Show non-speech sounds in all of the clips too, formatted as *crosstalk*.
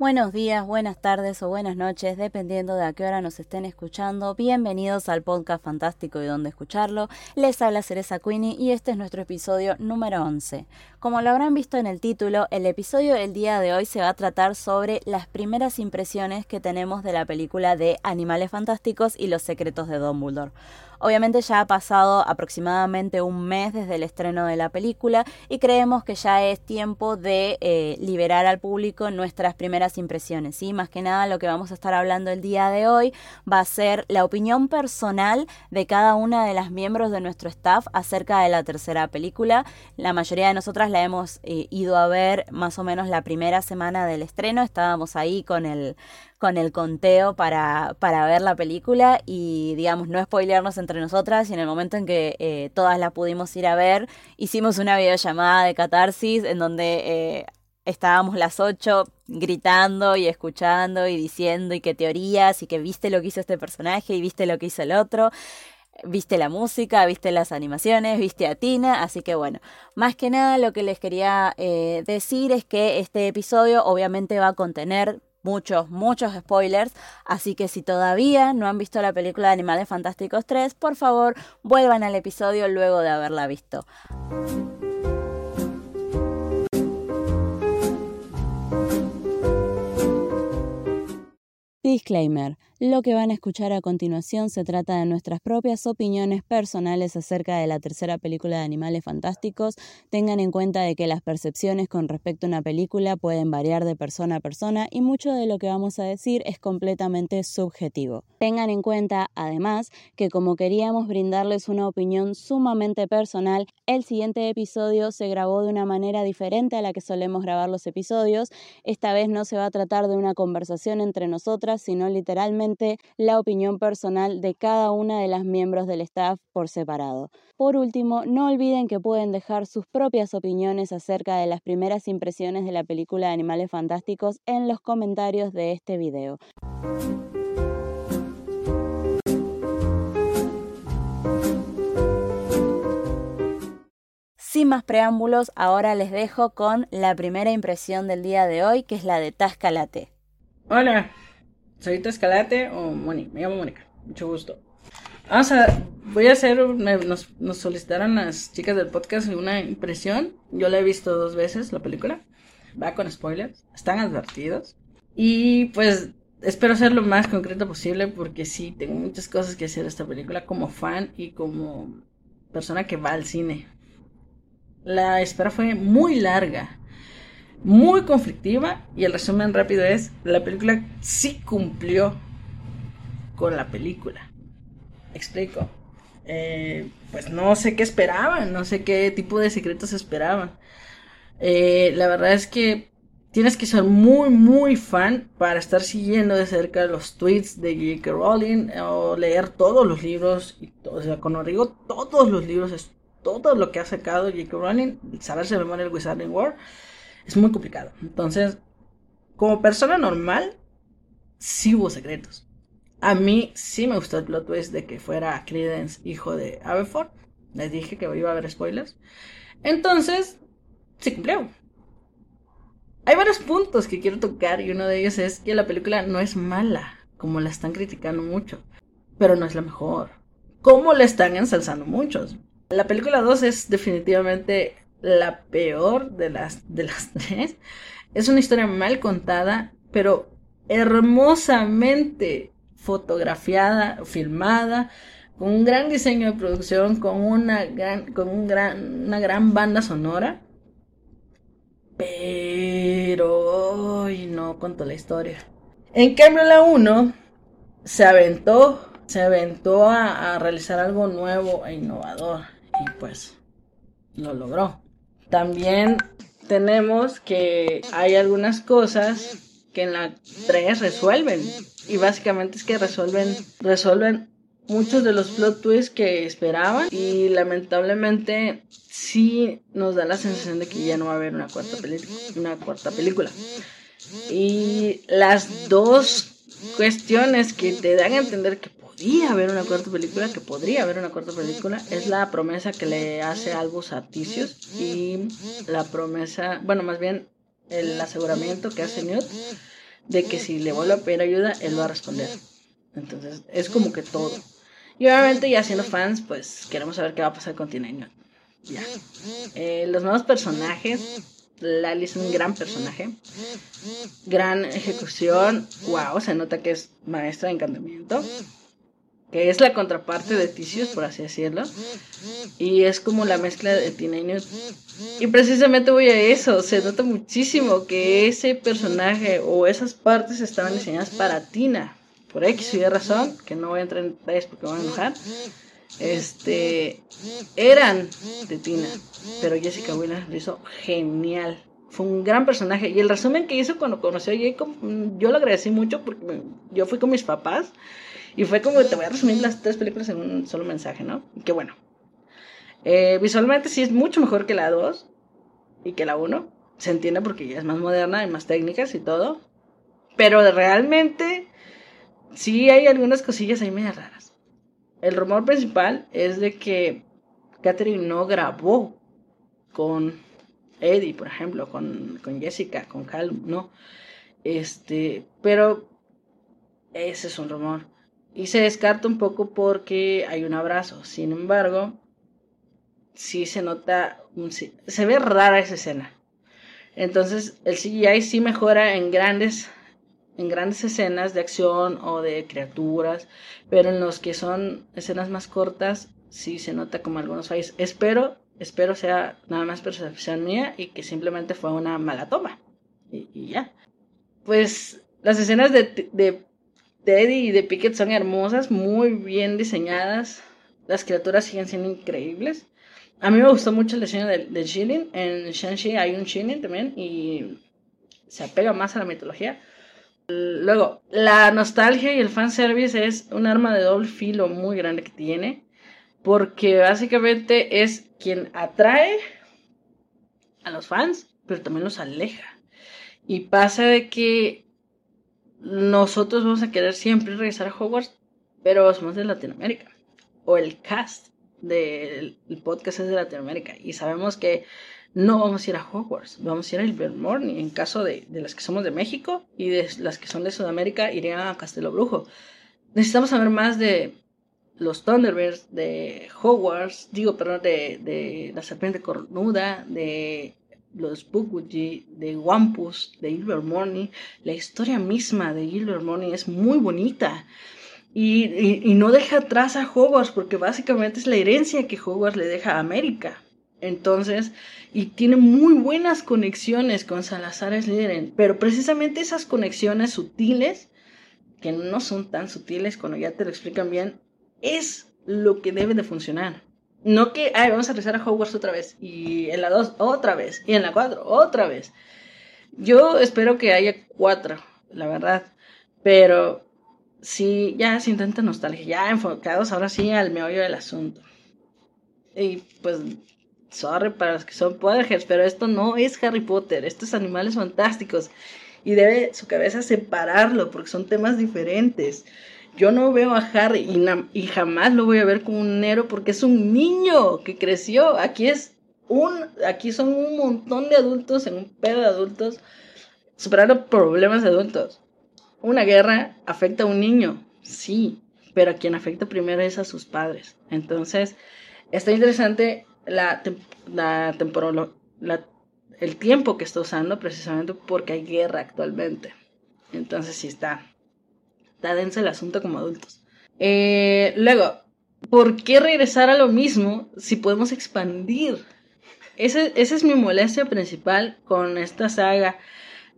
Buenos días, buenas tardes o buenas noches, dependiendo de a qué hora nos estén escuchando. Bienvenidos al podcast fantástico y donde escucharlo. Les habla Cereza Queenie y este es nuestro episodio número 11. Como lo habrán visto en el título, el episodio del día de hoy se va a tratar sobre las primeras impresiones que tenemos de la película de Animales Fantásticos y los secretos de Dumbledore. Obviamente ya ha pasado aproximadamente un mes desde el estreno de la película y creemos que ya es tiempo de eh, liberar al público nuestras primeras impresiones. ¿sí? Más que nada lo que vamos a estar hablando el día de hoy va a ser la opinión personal de cada una de las miembros de nuestro staff acerca de la tercera película. La mayoría de nosotras la hemos eh, ido a ver más o menos la primera semana del estreno. Estábamos ahí con el con el conteo para, para ver la película y, digamos, no spoilearnos entre nosotras y en el momento en que eh, todas la pudimos ir a ver, hicimos una videollamada de catarsis en donde eh, estábamos las ocho gritando y escuchando y diciendo y qué teorías y que viste lo que hizo este personaje y viste lo que hizo el otro viste la música, viste las animaciones, viste a Tina, así que bueno, más que nada lo que les quería eh, decir es que este episodio obviamente va a contener muchos, muchos spoilers, así que si todavía no han visto la película de Animales Fantásticos 3, por favor vuelvan al episodio luego de haberla visto. Disclaimer. Lo que van a escuchar a continuación se trata de nuestras propias opiniones personales acerca de la tercera película de Animales Fantásticos. Tengan en cuenta de que las percepciones con respecto a una película pueden variar de persona a persona y mucho de lo que vamos a decir es completamente subjetivo. Tengan en cuenta, además, que como queríamos brindarles una opinión sumamente personal, el siguiente episodio se grabó de una manera diferente a la que solemos grabar los episodios. Esta vez no se va a tratar de una conversación entre nosotras, sino literalmente la opinión personal de cada una de las miembros del staff por separado. Por último, no olviden que pueden dejar sus propias opiniones acerca de las primeras impresiones de la película de Animales Fantásticos en los comentarios de este video. Sin más preámbulos, ahora les dejo con la primera impresión del día de hoy, que es la de Tascalate. Hola, soy Escalate o Moni, me llamo Mónica, mucho gusto. Vamos a, voy a hacer, nos, solicitaron las chicas del podcast una impresión. Yo la he visto dos veces, la película. Va con spoilers, están advertidos. Y pues espero ser lo más concreto posible porque sí, tengo muchas cosas que hacer esta película como fan y como persona que va al cine. La espera fue muy larga muy conflictiva y el resumen rápido es, la película sí cumplió con la película. Explico. Eh, pues no sé qué esperaban, no sé qué tipo de secretos esperaban. Eh, la verdad es que tienes que ser muy, muy fan para estar siguiendo de cerca los tweets de J.K. Rowling o leer todos los libros. Y o sea, todos los libros, es todo lo que ha sacado J.K. Rowling, saberse de memoria el Wizarding World es muy complicado. Entonces, como persona normal, sí hubo secretos. A mí sí me gustó el plot twist de que fuera Credence hijo de Aberford. Les dije que iba a haber spoilers. Entonces, sí cumplió. Hay varios puntos que quiero tocar y uno de ellos es que la película no es mala, como la están criticando mucho, pero no es la mejor, como la están ensalzando muchos. La película 2 es definitivamente la peor de las, de las *laughs* tres. Es una historia mal contada, pero hermosamente fotografiada, filmada, con un gran diseño de producción, con una gran, con un gran, una gran banda sonora. Pero hoy no contó la historia. En cambio, la 1 se aventó, se aventó a realizar algo nuevo e innovador. Y pues lo logró. También tenemos que hay algunas cosas que en la 3 resuelven. Y básicamente es que resuelven, resuelven muchos de los plot twists que esperaban. Y lamentablemente sí nos da la sensación de que ya no va a haber una cuarta, una cuarta película. Y las dos cuestiones que te dan a entender que podría haber una cuarta película, que podría haber una cuarta película, es la promesa que le hace Albus a y la promesa, bueno, más bien el aseguramiento que hace Newt de que si le vuelve a pedir ayuda, él va a responder. Entonces, es como que todo. Y obviamente, ya siendo fans, pues queremos saber qué va a pasar con Teen Ya. Eh, los nuevos personajes. Lali es un gran personaje. Gran ejecución. Wow, se nota que es maestra de encantamiento que es la contraparte de Ticius, por así decirlo. Y es como la mezcla de Teenage Y precisamente voy a eso, se nota muchísimo que ese personaje o esas partes estaban diseñadas para Tina. Por X y razón, que no voy a entrar en detalles porque me voy a enojar. Este, eran de Tina, pero Jessica Williams lo hizo genial. Fue un gran personaje. Y el resumen que hizo cuando conoció a Jacob, mm, yo lo agradecí mucho porque yo fui con mis papás y fue como, te voy a resumir las tres películas en un solo mensaje, ¿no? Que bueno. Eh, visualmente sí es mucho mejor que la 2 y que la 1. Se entiende porque ya es más moderna, hay más técnicas y todo. Pero realmente sí hay algunas cosillas ahí medio raras. El rumor principal es de que Catherine no grabó con Eddie, por ejemplo, con, con Jessica, con Calum, no. Este, pero ese es un rumor. Y se descarta un poco porque hay un abrazo. Sin embargo, sí se nota, se ve rara esa escena. Entonces, el CGI sí mejora en grandes, en grandes escenas de acción o de criaturas, pero en los que son escenas más cortas, sí se nota como algunos fallos. Espero, espero sea nada más percepción mía y que simplemente fue una mala toma. Y, ya. Pues las escenas de, de Teddy y de Pickett son hermosas, muy bien diseñadas. Las criaturas siguen siendo increíbles. A mí me gustó mucho el diseño del, del Shilling. En Shang-Chi hay un Shilling también y se apega más a la mitología. Luego, la nostalgia y el fanservice es un arma de doble filo muy grande que tiene. Porque básicamente es quien atrae a los fans, pero también los aleja. Y pasa de que nosotros vamos a querer siempre regresar a Hogwarts, pero somos de Latinoamérica. O el cast del podcast es de Latinoamérica. Y sabemos que no vamos a ir a Hogwarts, vamos a ir a Ilvermorny. En caso de, de las que somos de México y de las que son de Sudamérica, irían a Castelo Brujo. Necesitamos saber más de los Thunderbirds, de Hogwarts, digo, perdón, de, de la serpiente cornuda, de los Bukbuji, de Wampus, de Ilvermorny, la historia misma de Ilvermorny es muy bonita. Y, y, no deja atrás a Hogwarts, porque básicamente es la herencia que Hogwarts le deja a América. Entonces, y tiene muy buenas conexiones con Salazar Slytherin, pero precisamente esas conexiones sutiles, que no son tan sutiles cuando ya te lo explican bien, es lo que debe de funcionar. No que, ay, vamos a regresar a Hogwarts otra vez. Y en la 2 otra vez. Y en la 4 otra vez. Yo espero que haya 4, la verdad. Pero sí, ya sin tanta nostalgia. Ya enfocados ahora sí al meollo del asunto. Y pues, sorry para los que son Potterheads, pero esto no es Harry Potter. Estos animales fantásticos. Y debe su cabeza separarlo porque son temas diferentes. Yo no veo a Harry y, jamás lo voy a ver como un Nero porque es un niño que creció. Aquí es un, aquí son un montón de adultos en un pedo de adultos superando problemas de adultos. Una guerra afecta a un niño, sí, pero a quien afecta primero es a sus padres. Entonces, está interesante la, la, la el tiempo que está usando precisamente porque hay guerra actualmente. Entonces sí está, está denso el asunto como adultos. Eh, luego, ¿por qué regresar a lo mismo si podemos expandir? esa es mi molestia principal con esta saga,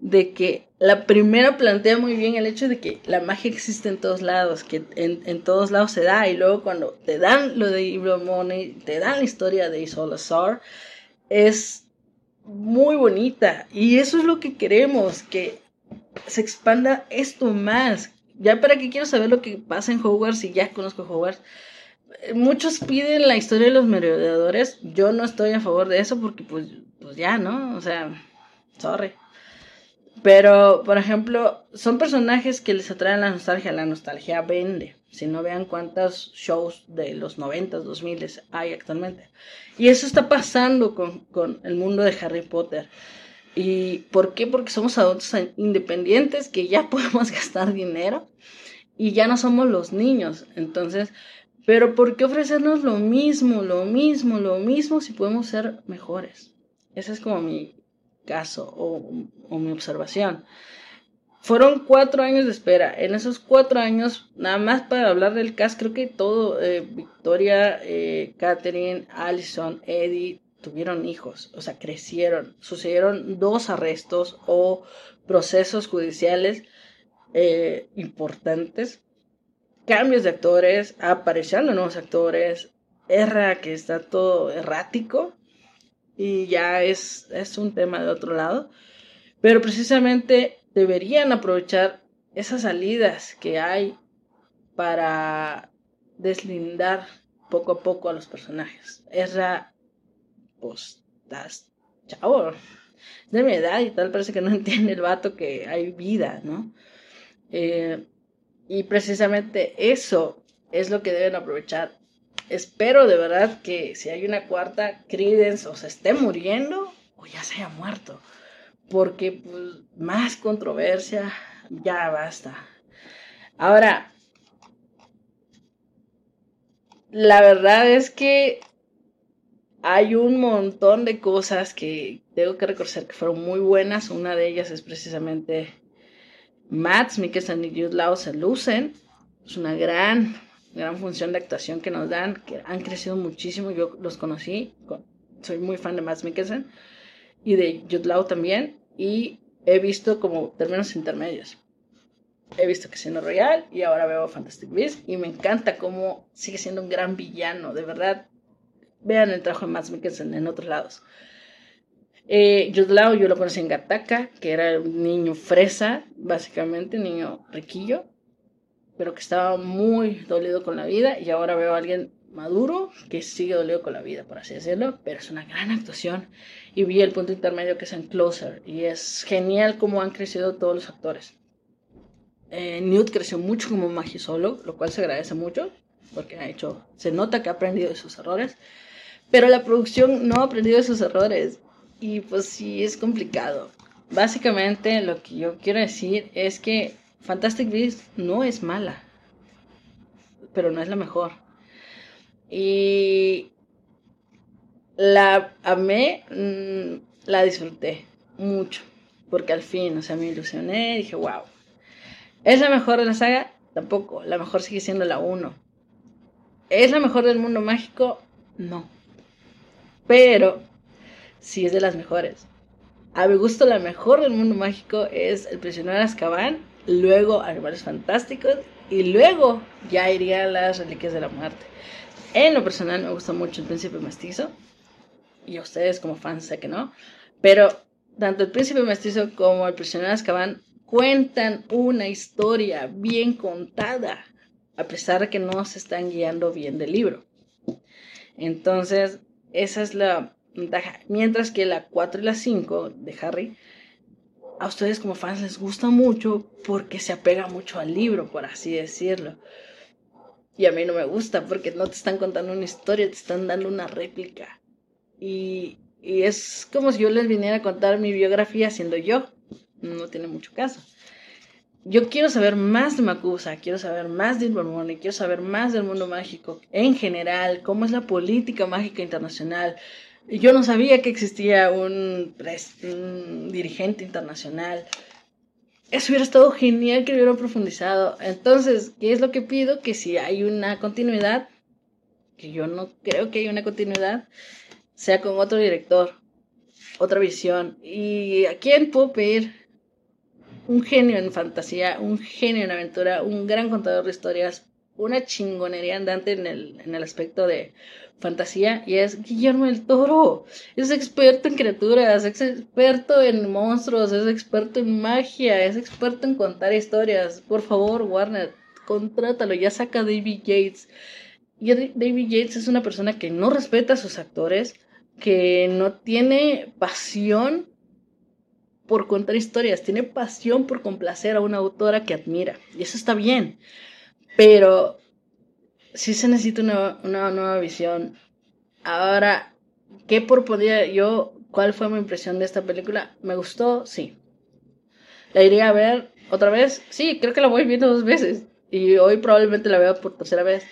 de que la primera plantea muy bien el hecho de que la magia existe en todos lados, que en, todos lados se da, y luego cuando te dan lo de Money, te dan la historia de Isolazar, es muy bonita, y eso es lo que queremos, que se expanda esto más, ya para qué quiero saber lo que pasa en Hogwarts y ya conozco Hogwarts. Muchos piden la historia de los merodeadores. Yo no estoy a favor de eso porque pues, pues ya, ¿no? O sea, sorry. Pero, por ejemplo, son personajes que les atraen la nostalgia. La nostalgia vende. Si no vean cuántos shows de los 90, 2000 hay actualmente. Y eso está pasando con, con el mundo de Harry Potter. ¿Y por qué? Porque somos adultos independientes que ya *laughs* podemos gastar dinero y ya no somos los niños. Entonces, pero ¿por qué ofrecernos lo mismo, lo mismo, lo mismo si podemos ser mejores? Ese es como mi caso o, mi observación. Fueron cuatro años de espera. En esos cuatro años, nada más para hablar del cast, creo que todo, eh, Victoria, eh, Catherine, Allison, Eddie, tuvieron hijos, o sea, crecieron. Sucedieron dos arrestos o procesos judiciales eh, importantes, cambios de actores, aparición de nuevos actores, erra que está todo errático y ya es, es un tema de otro lado, pero precisamente deberían aprovechar esas salidas que hay para deslindar poco a poco a los personajes. Erra, pues, estás chavo, de mi edad y tal, parece que no *laughs* entiende el vato que hay vida, ¿no? Eh, y precisamente eso es lo que deben aprovechar. Espero de verdad que si hay una cuarta, Credence o se esté muriendo o ya se haya muerto. Porque pues, más controversia, ya basta. Ahora, la verdad es que hay un montón de cosas que tengo que reconocer que fueron muy buenas. Una de ellas es precisamente Matt Mikkelsen y Jude Law se lucen. Es una gran, gran función de actuación que nos dan, que han crecido muchísimo. Yo los conocí, soy muy fan de Matt Mikkelsen y de Jude Law también. Y he visto como términos intermedios. He visto Casino Royale y ahora veo Fantastic Beasts y me encanta cómo sigue siendo un gran villano, de verdad. Vean el trabajo de Matt Mikkelsen en otros lados. Eh, yo lo conocí en Gataka, que era un niño fresa, básicamente, niño riquillo, pero que estaba muy dolido con la vida y ahora veo a alguien maduro que sigue dolido con la vida, por así decirlo, pero es una gran actuación y vi el punto intermedio que es en Closer y es genial cómo han crecido todos los actores. Eh, Newt creció mucho como magisolo, lo cual se agradece mucho porque ha hecho, se nota que ha aprendido de sus errores, pero la producción no ha aprendido de sus errores y pues sí, es complicado. Básicamente lo que yo quiero decir es que Fantastic Beasts no es mala, pero no es la mejor. Y la amé, mm, la disfruté mucho, porque al fin, o sea, me ilusioné y dije, wow. ¿Es la mejor de la saga? Tampoco, la mejor sigue siendo la 1. ¿Es la mejor del mundo mágico? No. Pero sí es de las mejores. A mi gusto, la mejor del mundo mágico es El prisionero de Azkaban, luego Animales Fantásticos y luego ya iría a las Reliquias de la Muerte. En lo personal me gusta mucho El Príncipe Mestizo y a ustedes como fans sé que no, pero tanto El Príncipe Mestizo como El prisionero de Azkaban cuentan una historia bien contada, a pesar de que no se están guiando bien del libro. Entonces, esa es la Mientras que la 4 y la 5 de Harry, a ustedes como fans les gusta mucho porque se apega mucho al libro, por así decirlo. Y a mí no me gusta porque no te están contando una historia, te están dando una réplica. Y, y es como si yo les viniera a contar mi biografía siendo yo. No tiene mucho caso. Yo quiero saber más de Makusa, quiero saber más de Invermore, quiero saber más del mundo mágico en general, cómo es la política mágica internacional, yo no sabía que existía un, dirigente internacional. Eso hubiera estado genial que hubiera profundizado. Entonces, ¿qué es lo que pido? Que si hay una continuidad, que yo no creo que haya una continuidad, sea con otro director, otra visión. ¿Y a quién puedo pedir? Un genio en fantasía, un genio en aventura, un gran contador de historias, una chingonería andante en el, en el aspecto de fantasía y es Guillermo el Toro. Es experto en criaturas, es experto en monstruos, es experto en magia, es experto en contar historias. Por favor, Warner, contrátalo, ya saca a David Yates. Y David Yates es una persona que no respeta a sus actores, que no tiene pasión por contar historias, tiene pasión por complacer a una autora que admira. Y eso está bien. Pero sí se necesita una, nueva visión. Ahora, ¿qué proporía yo ¿Cuál fue mi impresión de esta película? ¿Me gustó? Sí. ¿La iría a ver otra vez? Sí, creo que la voy viendo dos veces. Y hoy probablemente la veo por tercera vez.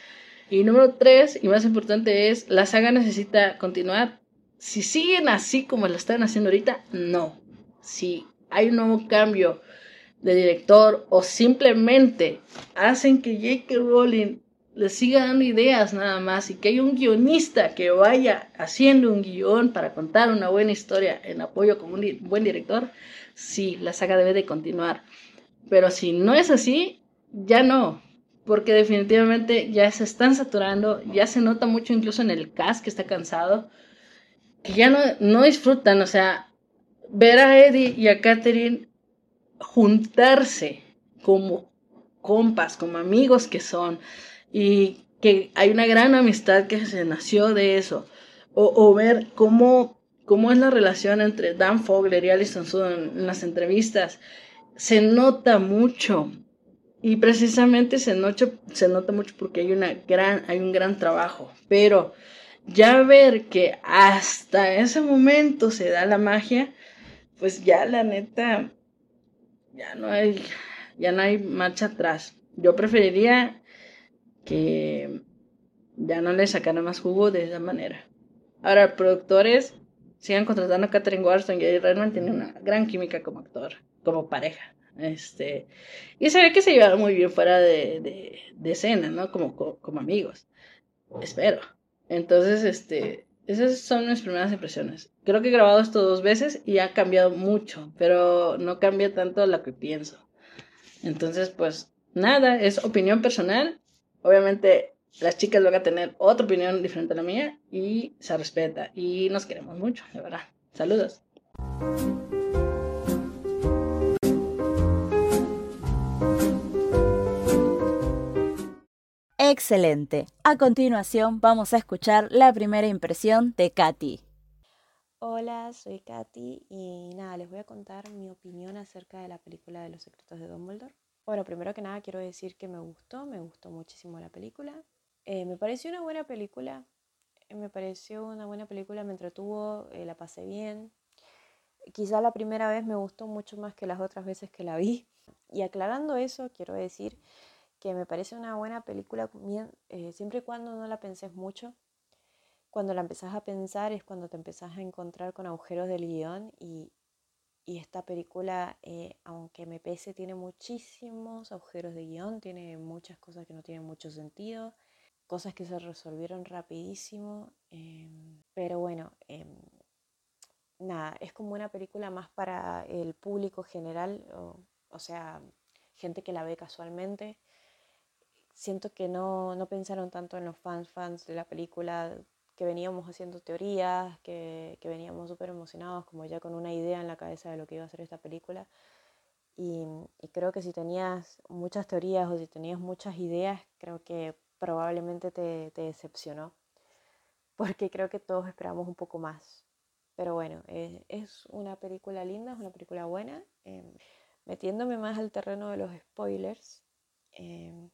Y número tres, y más importante, es, la saga necesita continuar. Si siguen así como la están haciendo ahorita, no. Si hay un nuevo cambio de director o simplemente hacen que J.K. Rowling le siga dando ideas nada más y que hay un guionista que vaya haciendo un guion para contar una buena historia en apoyo con un buen director, sí, la saga debe de continuar. Pero si no es así, ya no, porque definitivamente ya se están saturando, ya se nota mucho incluso en el cast que está cansado, que ya no, no disfrutan, o sea, ver a Eddie y a Katherine juntarse como compas, como amigos que son, y que hay una gran amistad que se nació de eso, o, ver cómo, cómo es la relación entre Dan Fogler y Alison Sudden en las entrevistas, se nota mucho. Y precisamente se, se nota mucho porque hay, una gran, hay un gran trabajo. Pero ya ver que hasta ese momento se da la magia, pues ya la neta, ya no hay, ya no hay marcha atrás. Yo preferiría que ya no le sacaran más jugo de esa manera. Ahora, productores sigan contratando a Catherine Warston y Redman tiene una gran química como actor, como pareja. Este, y se ve que se llevaron muy bien fuera de, de, de escena, ¿no? Como, como amigos. Espero. Entonces, este, esas son mis primeras impresiones. Creo que he grabado esto dos veces y ha cambiado mucho, pero no cambia tanto lo que pienso. Entonces, pues nada, es opinión personal. Obviamente las chicas van a tener otra opinión diferente a la mía y se respeta y nos queremos mucho, de verdad. Saludos. Excelente. A continuación vamos a escuchar la primera impresión de Katy. Hola, soy Katy y nada, les voy a contar mi opinión acerca de la película de los secretos de Dumbledore. Bueno, primero que nada quiero decir que me gustó, me gustó muchísimo la película. Eh, me pareció una buena película, eh, me pareció una buena película, me entretuvo, eh, la pasé bien. Quizá la primera vez me gustó mucho más que las otras veces que la vi. Y aclarando eso, quiero decir que me parece una buena película eh, siempre y cuando no la penses mucho. Cuando la empezás a pensar es cuando te empezás a encontrar con agujeros del guion y, y esta película, eh, aunque me pese, tiene muchísimos agujeros de guion, tiene muchas cosas que no tienen mucho sentido, cosas que se resolvieron rapidísimo, em, pero bueno, em, nada, es como una película más para el público general, o, o sea, gente que la ve casualmente siento que no, no pensaron tanto en los fans, fans de la película, que veníamos haciendo teorías, que, que veníamos súper emocionados, como ya con una idea en la cabeza de lo que iba a ser esta película. Y, y, creo que si tenías muchas teorías o si tenías muchas ideas, creo que probablemente te, te decepcionó, *laughs* porque creo que todos esperamos un poco más. Pero bueno, es, es una película linda, es una película buena. Eh, metiéndome más al terreno de los spoilers, eh,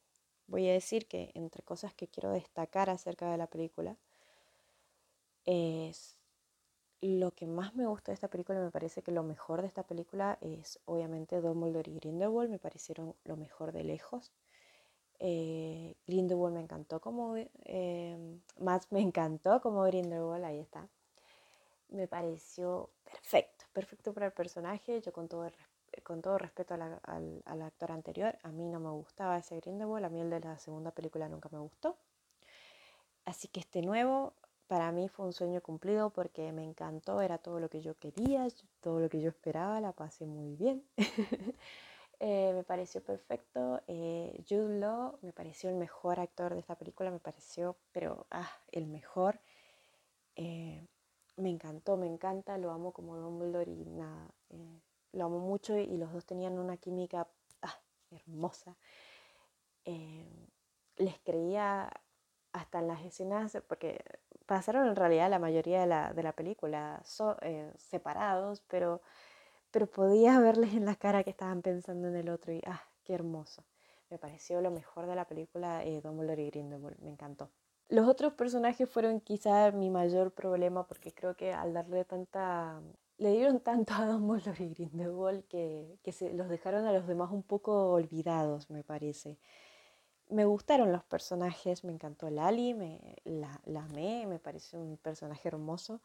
voy a decir que entre cosas que quiero destacar acerca de la película es lo que más me gusta de esta película, me parece que lo mejor de esta película es obviamente Dumbledore y Grindelwald, me parecieron lo mejor de lejos. Eh, Grindelwald me encantó como, eh, más me encantó como Grindelwald, ahí está. Me pareció perfecto, perfecto para el personaje, yo con todo el respeto con todo respeto al, actor anterior, a mí no me gustaba ese Grindelwald, a mí el de la segunda película nunca me gustó. Así que este nuevo para mí fue un sueño cumplido porque me encantó, era todo lo que yo quería, todo lo que yo esperaba, la pasé muy bien. *laughs* Eh, me pareció perfecto. Eh, Jude Law me pareció el mejor actor de esta película, me pareció, pero, ah, el mejor. Eh, me encantó, me encanta, lo amo como Dumbledore y nada lo amo mucho y los dos tenían una química ah, hermosa. Eh, les creía hasta en las escenas, porque pasaron en realidad la mayoría de la, de la película eh, separados, pero, pero podías verles en la cara que estaban pensando en el otro y ¡ah, qué hermoso! Me pareció lo mejor de la película eh, Dumbledore y Grindelwald, me encantó. Los otros personajes fueron quizá mi mayor problema porque creo que al darle tanta... Le dieron tanto a Dumbledore y Grindelwald que, que se los dejaron a los demás un poco olvidados, me parece. Me gustaron los personajes, me encantó Lali, me, la, amé, me parece un personaje hermoso.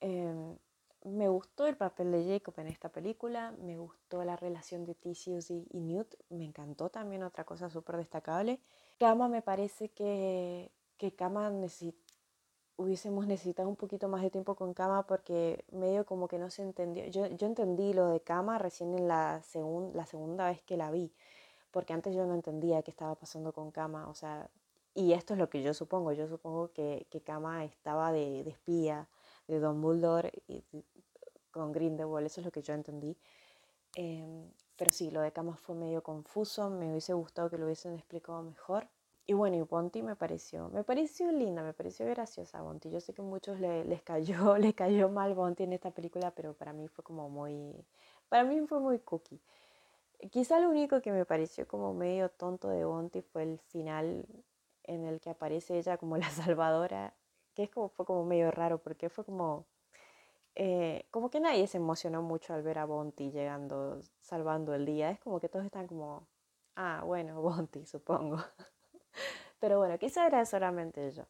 Em, me gustó el papel de Jacob en esta película, me gustó la relación de Tisius y, Newt, me encantó también otra cosa súper destacable. Kama me parece que, que Kama hubiésemos necesitado un poquito más de tiempo con Kama porque medio como que no se entendió. Yo, yo entendí lo de Kama recién en la, la segunda vez que la vi, porque antes yo no entendía qué estaba pasando con Kama, o sea, y esto es lo que yo supongo, yo supongo que, que Kama estaba de, de espía de Don Dumbledore y, con Grindelwald, eso es lo que yo entendí. Em, pero sí, lo de Camas fue medio confuso, me hubiese gustado que lo hubiesen explicado mejor. Y bueno, y Bonti me pareció, me pareció linda, me pareció graciosa Bonti. Yo sé que a muchos les, cayó, *laughs* les cayó mal Bonti en esta película, pero para mí fue como muy, para mí fue muy cookie. Quizá lo único que me pareció como medio tonto de Bonti fue el final en el que aparece ella como la *laughs* salvadora que es como, fue como medio raro porque fue como, eh, como que nadie se emocionó mucho al ver a Bonti llegando, salvando el día. Es como que todos están como, ah, bueno, *laughs* Bonti, supongo. Pero bueno, quizá era solamente yo.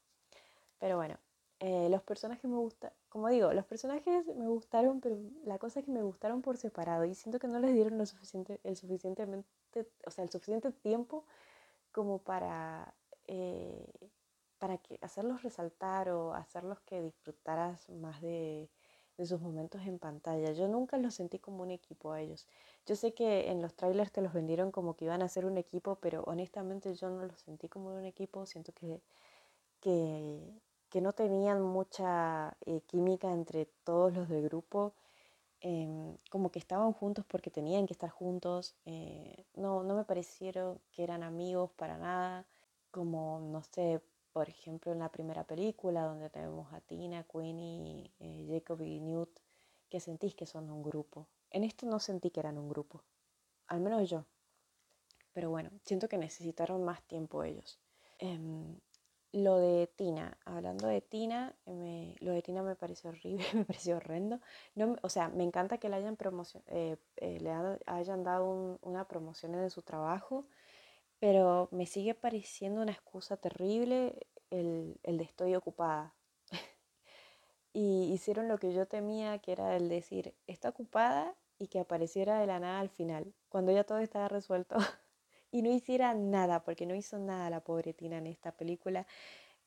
Pero bueno, eh, los personajes me gustan, como digo, los personajes me gustaron, pero la cosa es que me gustaron por separado y siento que no les dieron lo suficiente, el suficientemente, o sea, el suficiente tiempo como para eh, para que hacerlos resaltar o hacerlos que disfrutaras más de, sus momentos en pantalla. Yo nunca los sentí como un equipo a ellos. Yo sé que en los trailers te los vendieron como que iban a ser un equipo, pero honestamente yo no los sentí como un equipo. Siento que, que, no tenían mucha eh, química entre todos los del grupo. Em, como que estaban juntos porque tenían que estar juntos. Eh, no, no me parecieron que eran amigos para nada. Como, no sé, por ejemplo, en la primera película, donde tenemos a Tina, Queenie, eh, Jacob y Newt, que sentís que son un grupo. En esto no sentí que eran un grupo, al menos yo. Pero bueno, siento que necesitaron más tiempo ellos. Em, lo de Tina, hablando de Tina, lo de Tina me pareció horrible, *laughs* me pareció horrendo. No, o sea, me encanta que le hayan, eh, eh, le hayan dado una promoción en su trabajo, pero me sigue pareciendo una excusa terrible el, el de estoy ocupada. *laughs* y hicieron lo que yo temía, que era el decir, está ocupada y que apareciera de la nada al final, cuando ya todo estaba resuelto. *laughs* y no hiciera nada, porque no hizo nada la pobre Tina en esta película,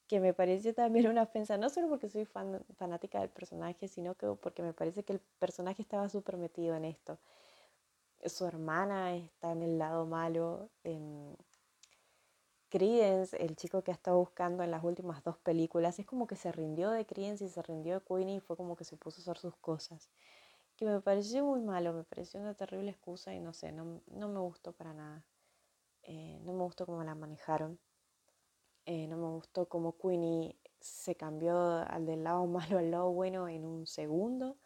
que me pareció también una ofensa, no solo porque soy fan, fanática del personaje, sino que porque me parece que el personaje estaba súper metido en esto su hermana está en el lado malo. En Credence, el chico que ha estado buscando en las últimas dos películas, es como que se rindió de Credence y se rindió de Queenie y fue como que se puso a hacer sus cosas. Que me pareció muy malo, me pareció una terrible excusa y no sé, no, me gustó para nada. Eh, no me gustó cómo la manejaron. Eh, no me gustó cómo Queenie se cambió al del lado *laughs* malo al lado bueno en un segundo.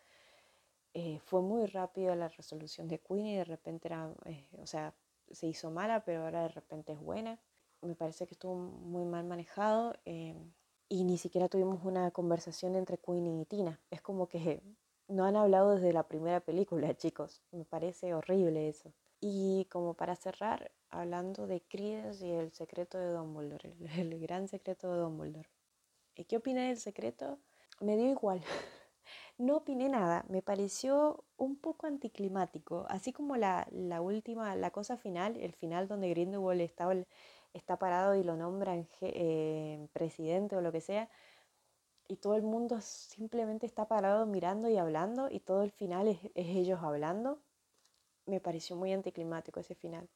Eh, fue muy rápido la resolución de Queen y de repente era, eh, o sea, se hizo mala, pero ahora de repente es buena. Me parece que estuvo muy mal manejado eh, y ni siquiera tuvimos una conversación entre Queen y Tina. Es como que *laughs* no han hablado desde la primera película, *laughs* chicos. Me parece horrible eso. Y como para cerrar, hablando de Credence y el secreto de Dumbledore, el, *laughs* el gran secreto de Dumbledore. ¿Qué opiné del secreto? Me dio igual. No opiné nada, me pareció un poco anticlimático, así como la, última, la cosa final, el final donde Grindelwald está, está parado y lo nombran eh, presidente o lo que sea, y todo el mundo simplemente está parado mirando y hablando, y todo el final es, ellos hablando, me pareció muy anticlimático ese final.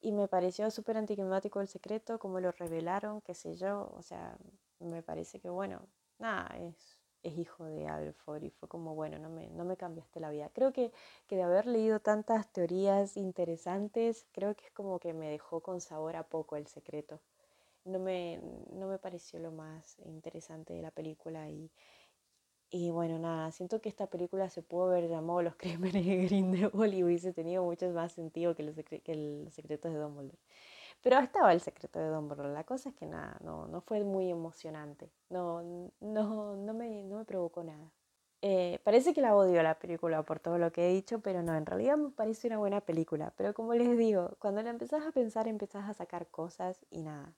Y me pareció súper anticlimático el secreto, como lo revelaron, qué sé yo, o sea, me parece que bueno, nada, es es hijo de Alford y fue como, bueno, no me, no me cambiaste la vida. Creo que, que de haber leído tantas teorías interesantes, creo que es como que me dejó con sabor a poco el secreto. No me, no me pareció lo más interesante de la película y, y bueno, nada, siento que esta película se pudo haber llamado Los Crímenes de Grindelwald *laughs* y hubiese tenido mucho más sentido que los, que los secretos de Dumbledore. Pero estaba el secreto de Dumbledore. La cosa es que nada, no, no fue muy emocionante. No, no, no, me, no me provocó nada. Eh, parece que la odio la película por todo lo que he dicho, pero no, en realidad me parece una buena película. Pero como les digo, cuando la empezás a pensar, empezás a sacar cosas y nada.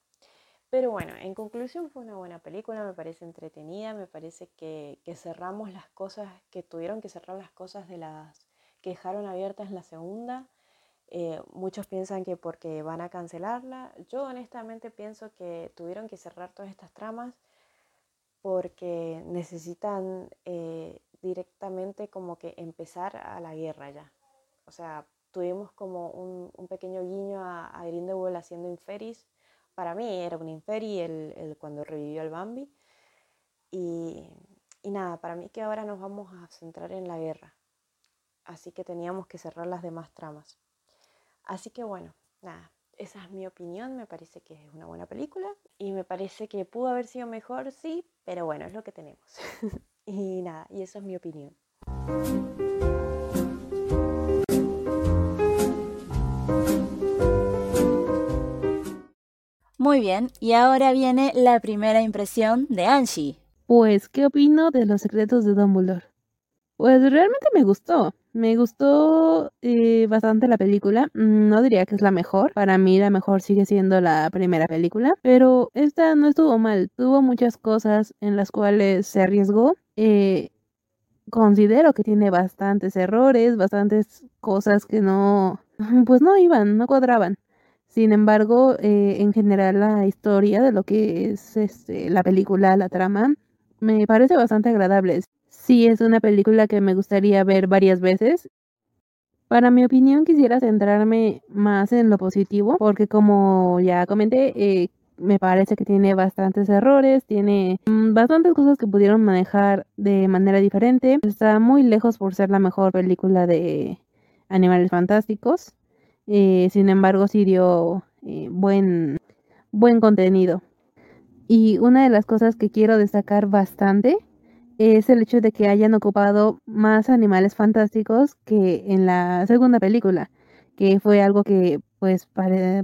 Pero bueno, en conclusión fue una buena película, me parece entretenida, me parece que, que cerramos las cosas, que tuvieron que cerrar las cosas de las que dejaron abiertas en la segunda. Eh, muchos piensan que porque van a cancelarla. Yo honestamente pienso que tuvieron que cerrar todas estas tramas porque necesitan eh, directamente como que empezar a la guerra ya. O sea, tuvimos como un, un pequeño guiño a, a Grindelwald haciendo Inferis. Para mí era un Inferi el, el, cuando revivió el Bambi. Y, y nada, para mí que ahora nos vamos a centrar en la guerra. Así que teníamos que cerrar las demás tramas. Así que bueno, nada, esa es mi opinión, me parece que es una buena película y me parece que pudo haber sido mejor, sí, pero bueno, es lo que tenemos. *laughs* y nada, y eso es mi opinión. Muy bien, y ahora viene la primera impresión de Angie. Pues, ¿qué opino de los secretos de Dumbledore? Pues realmente me gustó. Me gustó eh, bastante la película. Mm, no diría que es la mejor. Para mí la mejor sigue siendo la primera película. Pero esta no estuvo mal. Tuvo muchas cosas en las cuales se arriesgó. Eh, considero que tiene bastantes errores, bastantes cosas que no, *laughs* pues no iban, no cuadraban. Sin embargo, eh, en general la historia de lo que es este, la película, la trama, me parece bastante agradable sí es una película que me gustaría ver varias veces. Para mi opinión quisiera centrarme más en lo positivo, porque como ya comenté, eh, me parece que tiene bastantes errores, tiene mm, bastantes cosas que pudieron manejar de manera diferente. Está muy lejos por ser la mejor película de animales fantásticos. Eh, sin embargo, sí dio eh, buen, buen contenido. Y una de las cosas que quiero destacar bastante es el hecho de que hayan ocupado más animales fantásticos que en la segunda película, que fue algo que pues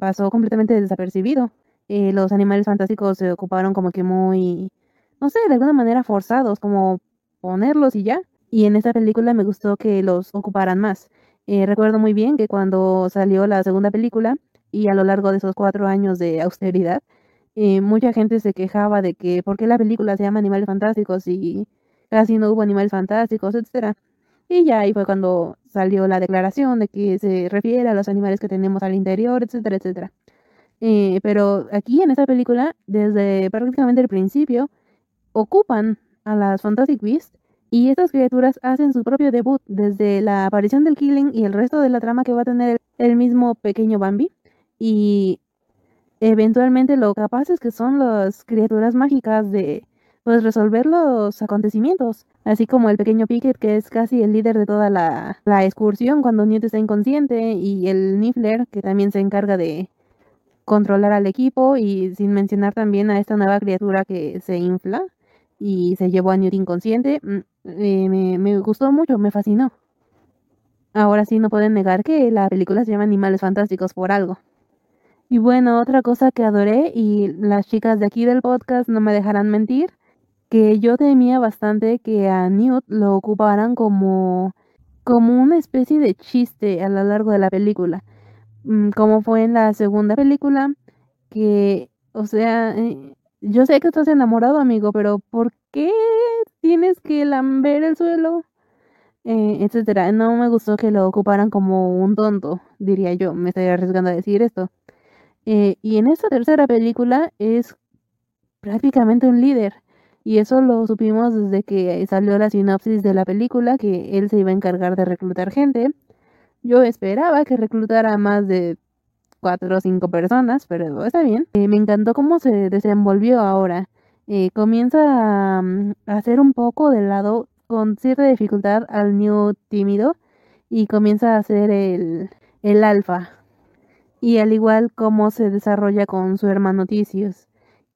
pasó completamente desapercibido. Eh, los animales fantásticos se ocuparon como que muy, no sé, de alguna manera forzados, como ponerlos y ya. Y en esta película me gustó que los ocuparan más. Eh, recuerdo muy bien que cuando salió la segunda película y a lo largo de esos cuatro años de austeridad, eh, mucha gente se quejaba de que por qué la película se llama Animales Fantásticos y casi no hubo animales fantásticos, etcétera. Y ya ahí fue cuando salió la declaración de que se refiere a los animales que tenemos al interior, etcétera, etcétera. Eh, pero aquí en esta película, desde prácticamente el principio, ocupan a las Fantastic Beasts y estas criaturas hacen su propio debut desde la aparición del Killing y el resto de la trama que va a tener el mismo pequeño Bambi. Y eventualmente lo capaces que son las criaturas mágicas de pues resolver los acontecimientos, así como el pequeño Pickett que es casi el líder de toda la, la excursión cuando Newt está inconsciente y el Niffler que también se encarga de controlar al equipo y sin mencionar también a esta nueva criatura que se infla y se llevó a Newt inconsciente, mm, eh, me, me gustó mucho, me fascinó. Ahora sí no pueden negar que la película se llama Animales Fantásticos por algo. Y bueno, otra cosa que adoré y las chicas de aquí del podcast no me dejarán mentir, que yo temía bastante que a Newt lo ocuparan como, como una especie de chiste a lo largo de la película, mm, como fue en la segunda película, que, o sea, eh, yo sé que estás enamorado, amigo, pero ¿por qué tienes que lamber el suelo? Eh, etcétera. No me gustó que lo ocuparan como un tonto, diría yo, me estoy arriesgando a decir esto. Eh, y en esta tercera película es prácticamente un líder. Y eso lo supimos desde que salió la sinopsis de la película, que él se iba a encargar de reclutar gente. Yo esperaba que reclutara más de cuatro o cinco personas, pero está bien. Eh, me encantó cómo se desenvolvió ahora. Eh, comienza a, mm, hacer un poco de lado con cierta dificultad al New tímido y comienza a hacer el, el alfa. Y al igual como se desarrolla con su hermano Tisius,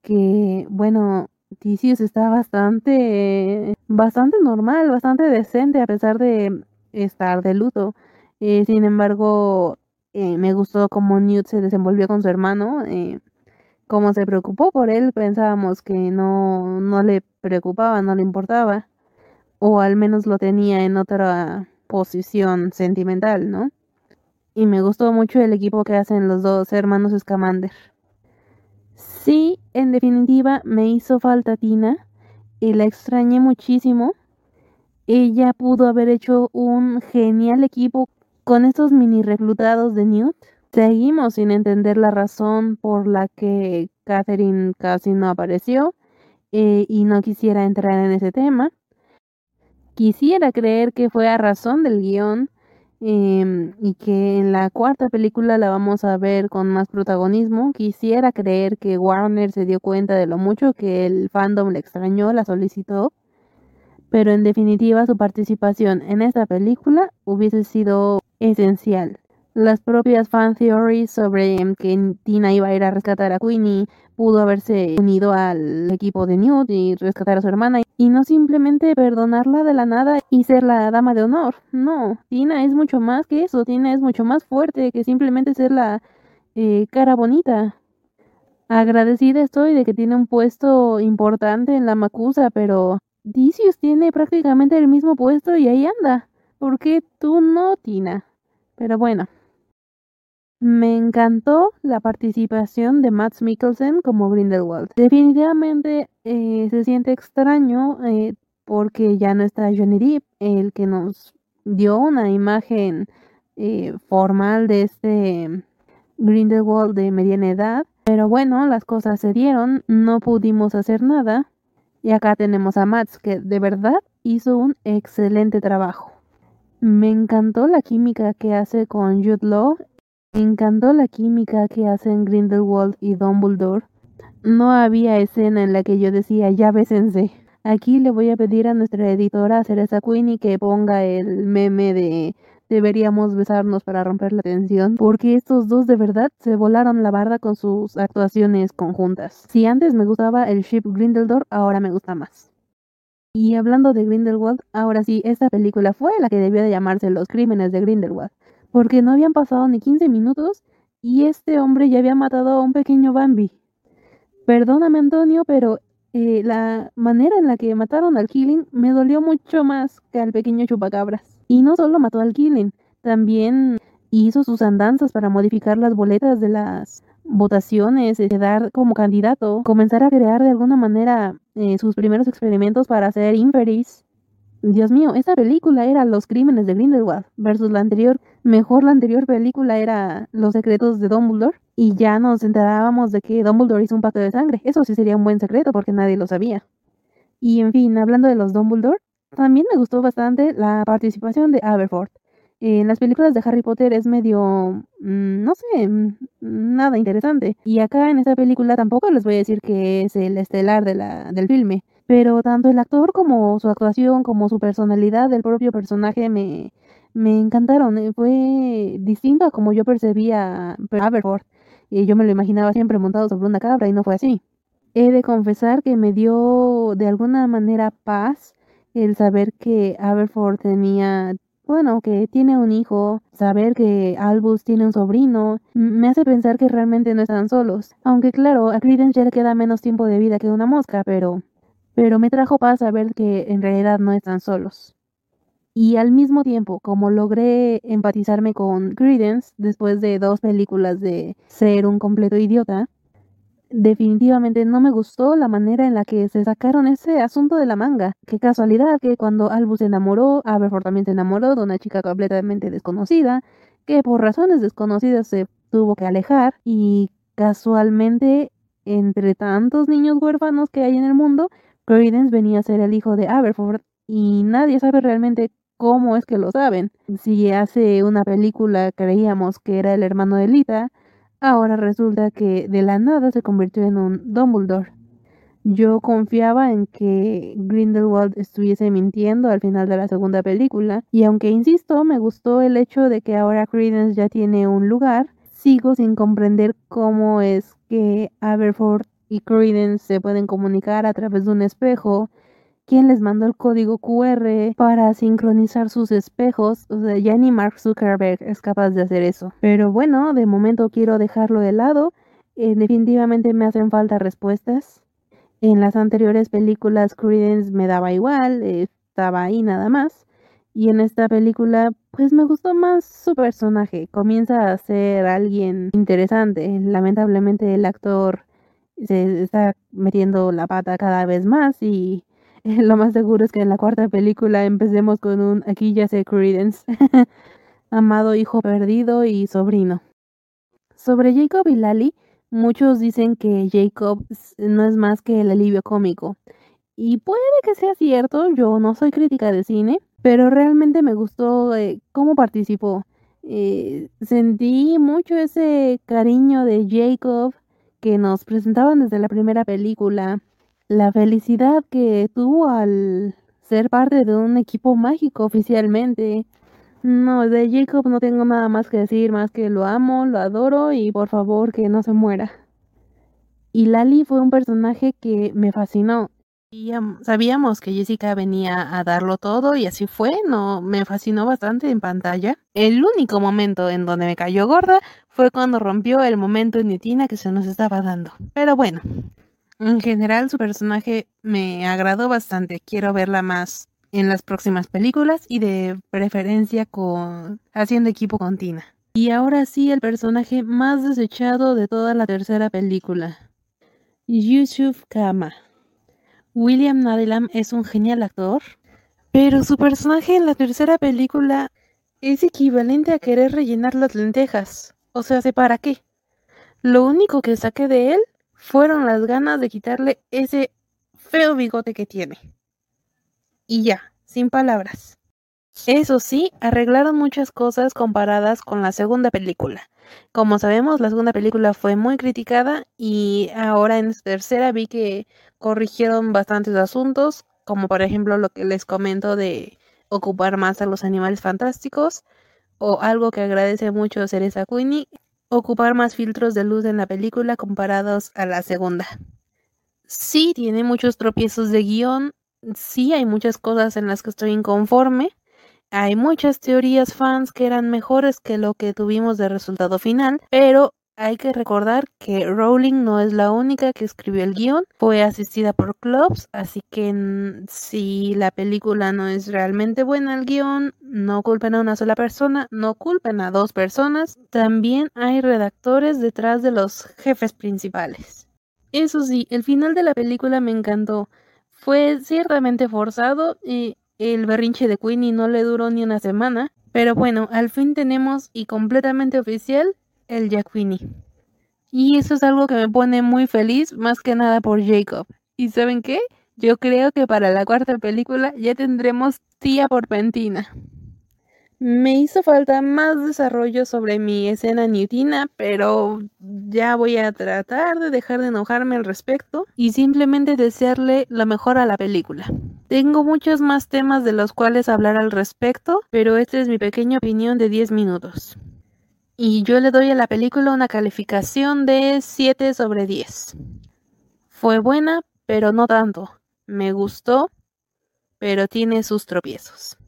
que bueno, Está bastante, bastante normal, bastante decente a pesar de estar de luto. Eh, sin embargo, Eh, me gustó cómo Newt se desenvolvió con su hermano, eh, cómo se preocupó por él. Pensábamos que no, no le preocupaba, no le importaba, o al menos lo tenía en otra posición sentimental, ¿no? Y me gustó mucho el equipo que hacen los dos hermanos Scamander. Sí, en definitiva, me hizo falta Tina y la extrañé muchísimo. Ella pudo haber hecho un genial equipo con estos mini reclutados de Newt. Seguimos sin entender la razón por la que Catherine casi no apareció eh, y no quisiera entrar en ese tema. Quisiera creer que fue a razón del guion em, y que en la cuarta película la vamos a ver con más protagonismo. Quisiera creer que Warner se dio cuenta de lo mucho que el fandom le extrañó, la solicitó. Pero en definitiva su participación en esta película hubiese sido esencial. Las propias fan theories sobre que Tina iba a ir a rescatar a Queenie pudo haberse unido al equipo de Newt y rescatar a su hermana y no simplemente perdonarla de la nada y ser la dama de honor. No, Tina es mucho más que eso, Tina es mucho más fuerte que simplemente ser la eh, cara bonita. Agradecida estoy de que tiene un puesto importante en la Macusa, pero Dicius tiene prácticamente el mismo puesto y ahí anda. ¿Por qué tú no, Tina? Pero bueno. Me encantó la participación de Matt Mikkelsen como Grindelwald. Definitivamente eh, se siente extraño eh, porque ya no está Johnny Depp, el que nos dio una imagen eh, formal de este Grindelwald de mediana edad. Pero bueno, las cosas se dieron, no pudimos hacer nada. Y acá tenemos a Matt, que de verdad hizo un excelente trabajo. Me encantó la química que hace con Jude Law me encantó la química que hacen Grindelwald y Dumbledore. No había escena en la que yo decía, ya bésense. Aquí le voy a pedir a nuestra editora Cereza Queenie que ponga el meme de deberíamos besarnos para romper la tensión, porque estos dos de verdad se volaron la barda con sus actuaciones conjuntas. Si antes me gustaba el ship Grindelwald, ahora me gusta más. Y hablando de Grindelwald, ahora sí, esta película fue la que debió de llamarse Los Crímenes de Grindelwald porque no habían pasado ni 15 minutos y este hombre ya había matado a un pequeño Bambi. Perdóname Antonio, pero eh, la manera en la que mataron al Killing me dolió mucho más que al pequeño chupacabras. Y no solo mató al Killing, también hizo sus andanzas para modificar las boletas de las votaciones, de dar como candidato, comenzar a crear de alguna manera eh, sus primeros experimentos para hacer Inferis Dios mío, esa película era Los Crímenes de Grindelwald versus la anterior. Mejor la anterior película era Los Secretos de Dumbledore y ya nos enterábamos de que Dumbledore hizo un pacto de sangre. Eso sí sería un buen secreto porque nadie lo sabía. Y en fin, hablando de los Dumbledore, también me gustó bastante la participación de Aberforth. En las películas de Harry Potter es medio, mm, no sé, mm, nada interesante. Y acá en esta película tampoco les voy a decir que es el estelar de la, del filme pero tanto el actor como su actuación, como su personalidad del propio personaje me, me encantaron. Eh, fue distinto a como yo percibía a Aberforth. Y yo me lo imaginaba siempre montado sobre una cabra y no fue así. He de confesar que me dio de alguna manera paz el saber que Aberforth tenía, bueno, que tiene un hijo, saber que Albus tiene un sobrino, me hace pensar que realmente no están solos. Aunque claro, a Credence ya le queda menos tiempo de vida que una mosca, pero pero me trajo paz saber que en realidad no están solos. Y al mismo tiempo, como logré empatizarme con Credence después de dos películas de ser un completo idiota, definitivamente no me gustó la manera en la que se sacaron ese asunto de la manga. Qué casualidad que cuando Albus se enamoró, Aberforth también se enamoró de una chica completamente desconocida, que por razones desconocidas se tuvo que alejar y casualmente entre tantos niños huérfanos que hay en el mundo, Credence venía a ser el hijo de Aberforth y nadie sabe realmente cómo es que lo saben. Si hace una película creíamos que era el hermano de Lita, ahora resulta que de la nada se convirtió en un Dumbledore. Yo confiaba en que Grindelwald estuviese mintiendo al final de la segunda película, y aunque insisto, me gustó el hecho de que ahora Credence ya tiene un lugar, sigo sin comprender cómo es que Aberforth y Credence se pueden comunicar a través de un espejo quién les mandó el código QR para sincronizar sus espejos. O sea, ya ni Mark Zuckerberg es capaz de hacer eso. Pero bueno, de momento quiero dejarlo de lado. Eh, definitivamente me hacen falta respuestas. En las anteriores películas Credence me daba igual, estaba ahí nada más. Y en esta película, pues me gustó más su personaje. Comienza a ser alguien interesante. Lamentablemente el actor se está metiendo la pata cada vez más y *laughs* lo más seguro es que en la cuarta película empecemos con un aquí ya sé Credence. *laughs* Amado hijo perdido y sobrino. Sobre Jacob y Lali, muchos dicen que Jacob no es más que el alivio cómico. Y puede que sea cierto, yo no soy crítica de cine, pero realmente me gustó eh, cómo participó. Eh, sentí mucho ese cariño de Jacob que nos presentaban desde la primera película, la felicidad que tuvo al ser parte de un equipo mágico oficialmente. No, de Jacob no tengo nada más que decir, más que lo amo, lo adoro y por favor que no se muera. Y Lali fue un personaje que me fascinó. Sabíamos que Jessica venía a darlo todo y así fue, no me fascinó bastante en pantalla. El único momento en donde me cayó gorda fue cuando rompió el momento nitina que se nos estaba dando. Pero bueno, en general su personaje me agradó bastante. Quiero verla más en las próximas películas y de preferencia con haciendo equipo con Tina. Y ahora sí el personaje más desechado de toda la tercera película. Yusuf Kama. William Nadelam es un genial actor, pero su personaje en la tercera película es equivalente a querer rellenar las lentejas. O sea, ¿sé para qué? Lo único que saqué de él fueron las ganas de quitarle ese feo bigote que tiene. Y ya, sin palabras. Eso sí, arreglaron muchas cosas comparadas con la segunda película. Como sabemos, la segunda película fue muy criticada y ahora en tercera vi que corrigieron bastantes asuntos, como por ejemplo lo que les comento de ocupar más a los animales fantásticos, o algo que agradece mucho Cereza Queenie, ocupar más filtros de luz en la película comparados a la segunda. Sí, tiene muchos tropiezos de guion, sí hay muchas cosas en las que estoy inconforme, hay muchas teorías fans que eran mejores que lo que tuvimos de resultado final, pero hay que recordar que Rowling no es la única que escribió el guion, fue asistida por clubs, así que si la película no es realmente buena el guion, no culpen a una sola persona, no culpen a dos personas, también hay redactores detrás de los jefes principales. Eso sí, el final de la película me encantó. Fue ciertamente forzado y el berrinche de Queenie no le duró ni una semana, pero bueno, al fin tenemos y completamente oficial el Jack Winnie. Y eso es algo que me pone muy feliz, más que nada por Jacob. ¿Y saben qué? Yo creo que para la cuarta película ya tendremos tía por Pentina. Me hizo falta más desarrollo sobre mi escena newtina, pero ya voy a tratar de dejar de enojarme al respecto y simplemente desearle lo mejor a la película. Tengo muchos más temas de los cuales hablar al respecto, pero esta es mi pequeña opinión de 10 minutos. Y yo le doy a la película una calificación de 7 sobre 10. Fue buena, pero no tanto. Me gustó, pero tiene sus tropiezos.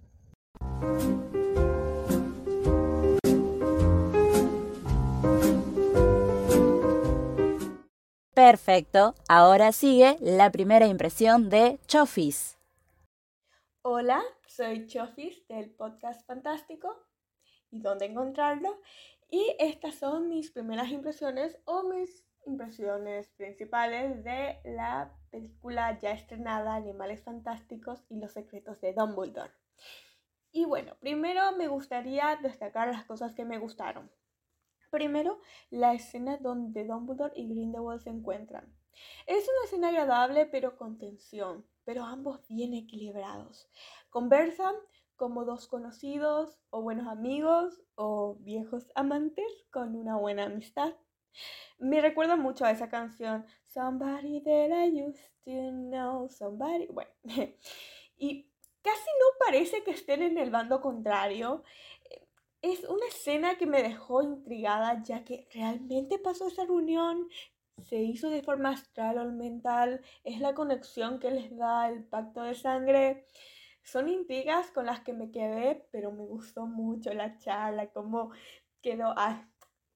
Perfecto, ahora sigue la primera impresión de Chofis. Hola, soy Chofis del podcast Fantástico y dónde encontrarlo. Y estas son mis primeras impresiones o mis impresiones principales de la película ya estrenada Animales Fantásticos y los secretos de Dumbledore. Y bueno, primero me gustaría destacar las cosas que me gustaron. Primero, la escena donde Dumbledore y Grindelwald se encuentran. Es una escena agradable pero con tensión, pero ambos bien equilibrados. Conversan como dos conocidos o buenos amigos o viejos amantes con una buena amistad. Me recuerda mucho a esa canción Somebody that I used to know, somebody. Bueno, *laughs* y casi no parece que estén en el bando contrario. Es una escena que me dejó intrigada ya que realmente pasó esa reunión. se hizo de forma astral o mental, es la conexión que les da el pacto de sangre. Son intrigas con las que me quedé, pero me gustó mucho la charla, cómo quedó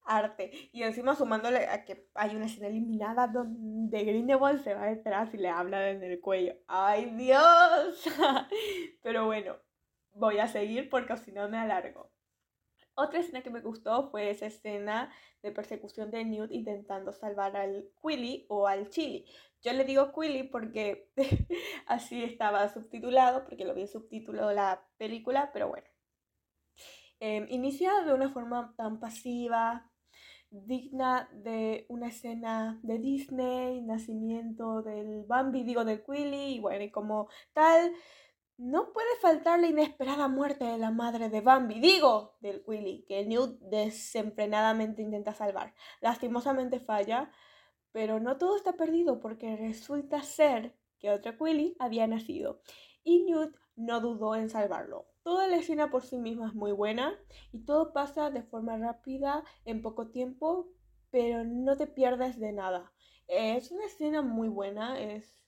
arte. Y encima sumándole a que hay una escena eliminada donde Grindelwald se va detrás y le habla en el cuello. ¡Ay, Dios! *laughs* pero bueno, voy a seguir porque si no me alargo. Otra escena que me gustó fue esa escena de persecución de Newt intentando salvar al Quilly o al Chili. Yo le digo Quilly porque *laughs* así estaba subtitulado, porque lo vi subtítulo la película, pero bueno. Eh, inicia de una forma tan pasiva, digna de una escena de Disney, nacimiento del Bambi, digo del Quilly, y bueno, y como tal, no puede faltar la inesperada muerte de la madre de Bambi, digo, del Quilly, que Newt desenfrenadamente intenta salvar. Lastimosamente falla, pero no todo está perdido porque resulta ser que otro Quilly había nacido y Newt no dudó en salvarlo. Toda la escena por sí misma es muy buena y todo pasa de forma rápida en poco tiempo, pero no te pierdes de nada. Es una escena muy buena, es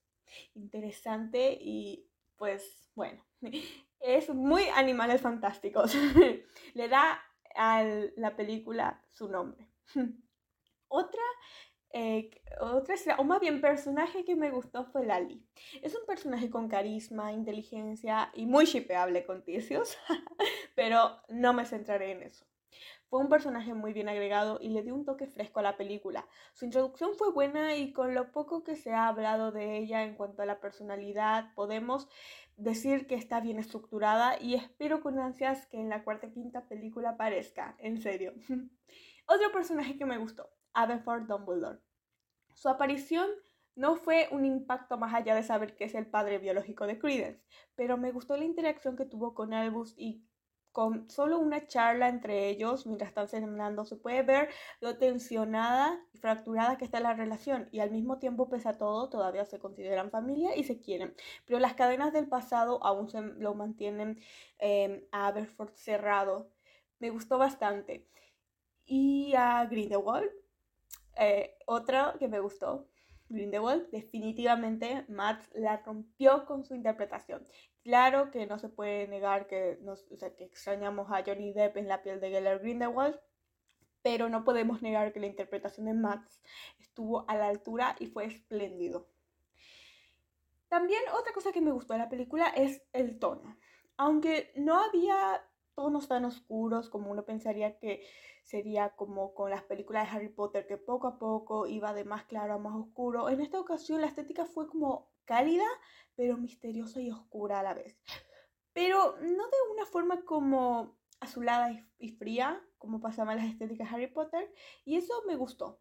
interesante y pues bueno, *laughs* es muy animales fantásticos. *laughs* Le da a la película su nombre. *laughs* Otra, eh, otra, o más bien personaje que me gustó fue Lali. Es un personaje con carisma, inteligencia y muy shipeable con Ticios, pero no me centraré en eso. Fue un personaje muy bien agregado y le dio un toque fresco a la película. Su introducción fue buena y con lo poco que se ha hablado de ella en cuanto a la personalidad, podemos decir que está bien estructurada y espero con ansias que en la cuarta y quinta película aparezca, en serio. *laughs* Otro personaje que me gustó, Aberford Dumbledore. Su aparición no fue un impacto más allá de saber que es el padre biológico de Credence, pero me gustó la interacción que tuvo con Albus y con solo una charla entre ellos mientras están cenando se puede ver lo tensionada y fracturada que está la relación y al mismo tiempo pese a todo todavía se consideran familia y se quieren. Pero las cadenas del pasado aún se lo mantienen eh, a Aberford cerrado. Me gustó bastante. Y a Grindelwald eh, otra que me gustó Grindelwald, definitivamente Matt la rompió con su interpretación. Claro que no se puede negar que, nos, que extrañamos a Johnny Depp en la piel de Geller Grindelwald, pero no podemos negar que la interpretación de Matt estuvo a la altura y fue espléndido. También otra cosa que me gustó de la película es el tono. Aunque no había tonos tan oscuros como uno pensaría que sería como con las películas de Harry Potter, que poco a poco iba de más claro a más oscuro. En esta ocasión la estética fue como cálida, pero misteriosa y oscura a la vez. Pero no de una forma como azulada y fría, como pasaban las estéticas de Harry Potter, y eso me gustó.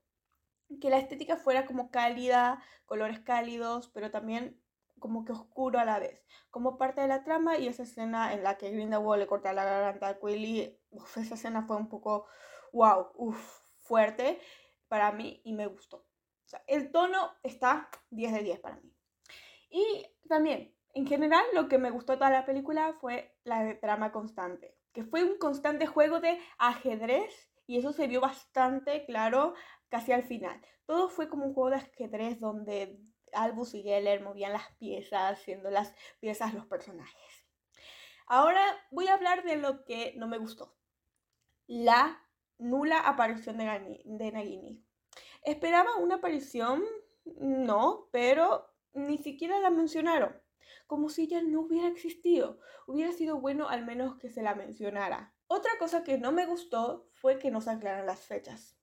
Que la estética fuera como cálida, colores cálidos, pero también como que oscuro a la vez, como parte de la trama y esa escena en la que Grindelwald le corta la garganta a Quilly, esa escena fue un poco, wow, fuerte para mí y me gustó. O sea, el tono está 10 de 10 para mí. Y también, en general, lo que me gustó de toda la película fue la trama constante, que fue un constante juego de ajedrez y eso se vio bastante claro casi al final. Todo fue como un juego de ajedrez donde Albus y Geller movían las piezas, haciendo las piezas los personajes. Ahora voy a hablar de lo que no me gustó. La nula aparición de, de Nagini. Esperaba una aparición, no, pero ni siquiera la mencionaron. Como si ella no hubiera existido. Hubiera sido bueno al menos que se la mencionara. Otra cosa que no me gustó fue que no se aclaran las fechas.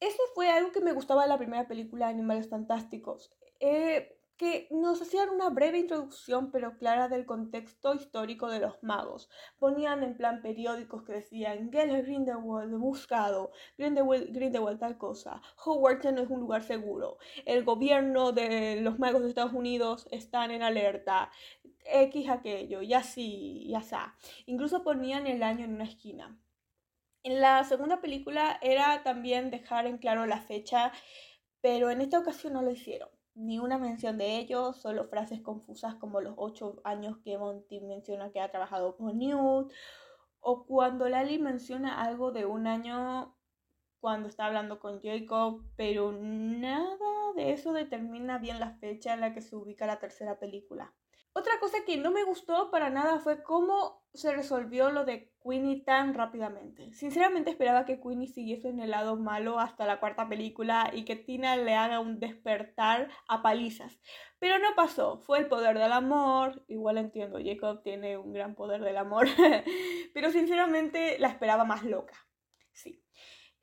Eso fue algo que me gustaba de la primera película de Animales Fantásticos. Eh, que nos hacían una breve introducción pero clara del contexto histórico de los magos. Ponían en plan periódicos que decían Geller Grindelwald buscado, Grindelwald, Grindelwald tal cosa, Hogwarts no es un lugar seguro, el gobierno de los magos de Estados Unidos están en alerta, X aquello, y así, y así. Incluso ponían el año en una esquina. En la segunda película era también dejar en claro la fecha, pero en esta ocasión no lo hicieron ni una mención de ellos, solo frases confusas como los ocho años que Monty menciona que ha trabajado con Newt, o cuando Lali menciona algo de un año cuando está hablando con Jacob, pero nada de eso determina bien la fecha en la que se ubica la tercera película. Otra cosa que no me gustó para nada fue cómo se resolvió lo de Queenie tan rápidamente. Sinceramente esperaba que Queenie siguiese en el lado malo hasta la cuarta película y que Tina le haga un despertar a palizas. Pero no pasó, fue el poder del amor. Igual entiendo, Jacob tiene un gran poder del amor. *laughs* Pero sinceramente la esperaba más loca. Sí.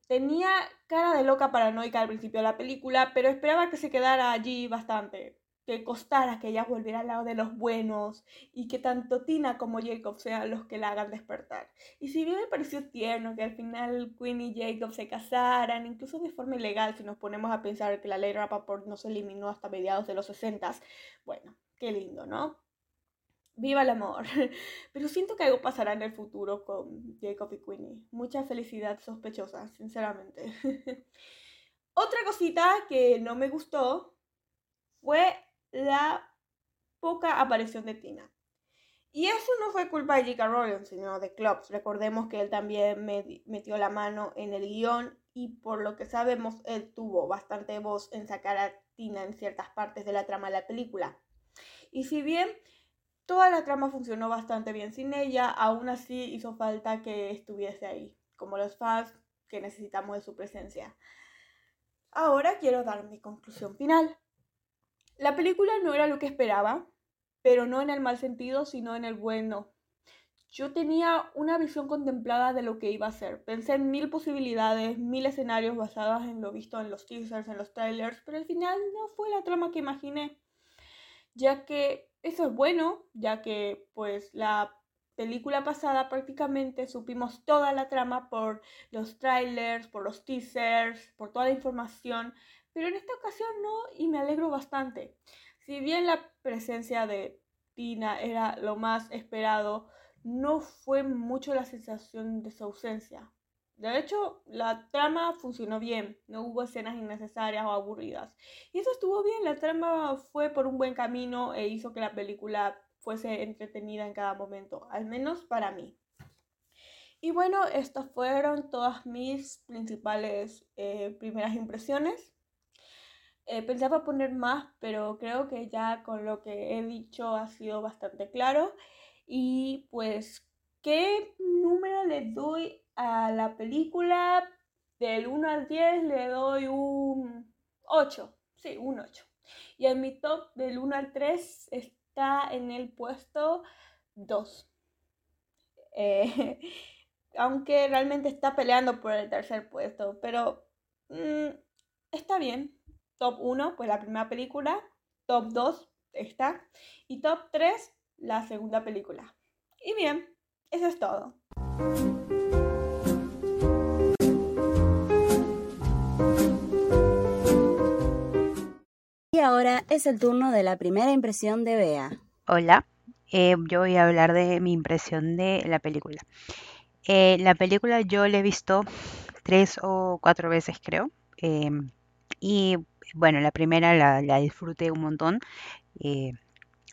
Tenía cara de loca paranoica al principio de la película, pero esperaba que se quedara allí bastante que costara que ella volviera al lado de los buenos y que tanto Tina como Jacob sean los que la hagan despertar. Y si bien me pareció tierno que al final Queen y Jacob se casaran, incluso de forma ilegal, si nos ponemos a pensar que la ley Rappaport no se eliminó hasta mediados de los 60, bueno, qué lindo, ¿no? Viva el amor. *laughs* Pero siento que algo pasará en el futuro con Jacob y Queenie. Mucha felicidad sospechosa, sinceramente. *laughs* Otra cosita que no me gustó fue la poca aparición de Tina. Y eso no fue culpa de J.K. Rowling, sino de Klopp. Recordemos que él también metió la mano en el guion y por lo que sabemos, él tuvo bastante voz en sacar a Tina en ciertas partes de la trama de la película. Y si bien toda la trama funcionó bastante bien sin ella, aún así hizo falta que estuviese ahí, como los fans que necesitamos de su presencia. Ahora quiero dar mi conclusión final. La película no era lo que esperaba, pero no en el mal sentido, sino en el bueno. Yo tenía una visión contemplada de lo que iba a ser. Pensé en mil posibilidades, mil escenarios basados en lo visto en los teasers, en los trailers, pero al final no fue la trama que imaginé. Ya que eso es bueno, ya que pues la película pasada prácticamente supimos toda la trama por los trailers, por los teasers, por toda la información pero en esta ocasión no y me alegro bastante. Si bien la presencia de Tina era lo más esperado, no fue mucho la sensación de su ausencia. De hecho, la trama funcionó bien, no hubo escenas innecesarias o aburridas. Y eso estuvo bien, la trama fue por un buen camino e hizo que la película fuese entretenida en cada momento, al menos para mí. Y bueno, estas fueron todas mis principales eh, primeras impresiones. Eh, pensaba poner más, pero creo que ya con lo que he dicho ha sido bastante claro. Y pues, ¿qué número le doy a la película? Del 1 al 10 le doy un 8. Sí, un 8. Y en mi top del 1 al 3 está en el puesto 2. Eh, *laughs* aunque realmente está peleando por el tercer puesto, pero mm, está bien, Top 1, pues la primera película. Top 2, esta. Y top 3, la segunda película. Y bien, eso es todo. Y ahora es el turno de la primera impresión de Bea. Hola, eh, yo voy a hablar de mi impresión de la película. Eh, la película yo la he visto tres o cuatro veces creo. Em, y bueno, la primera la, disfruté un montón. Eh,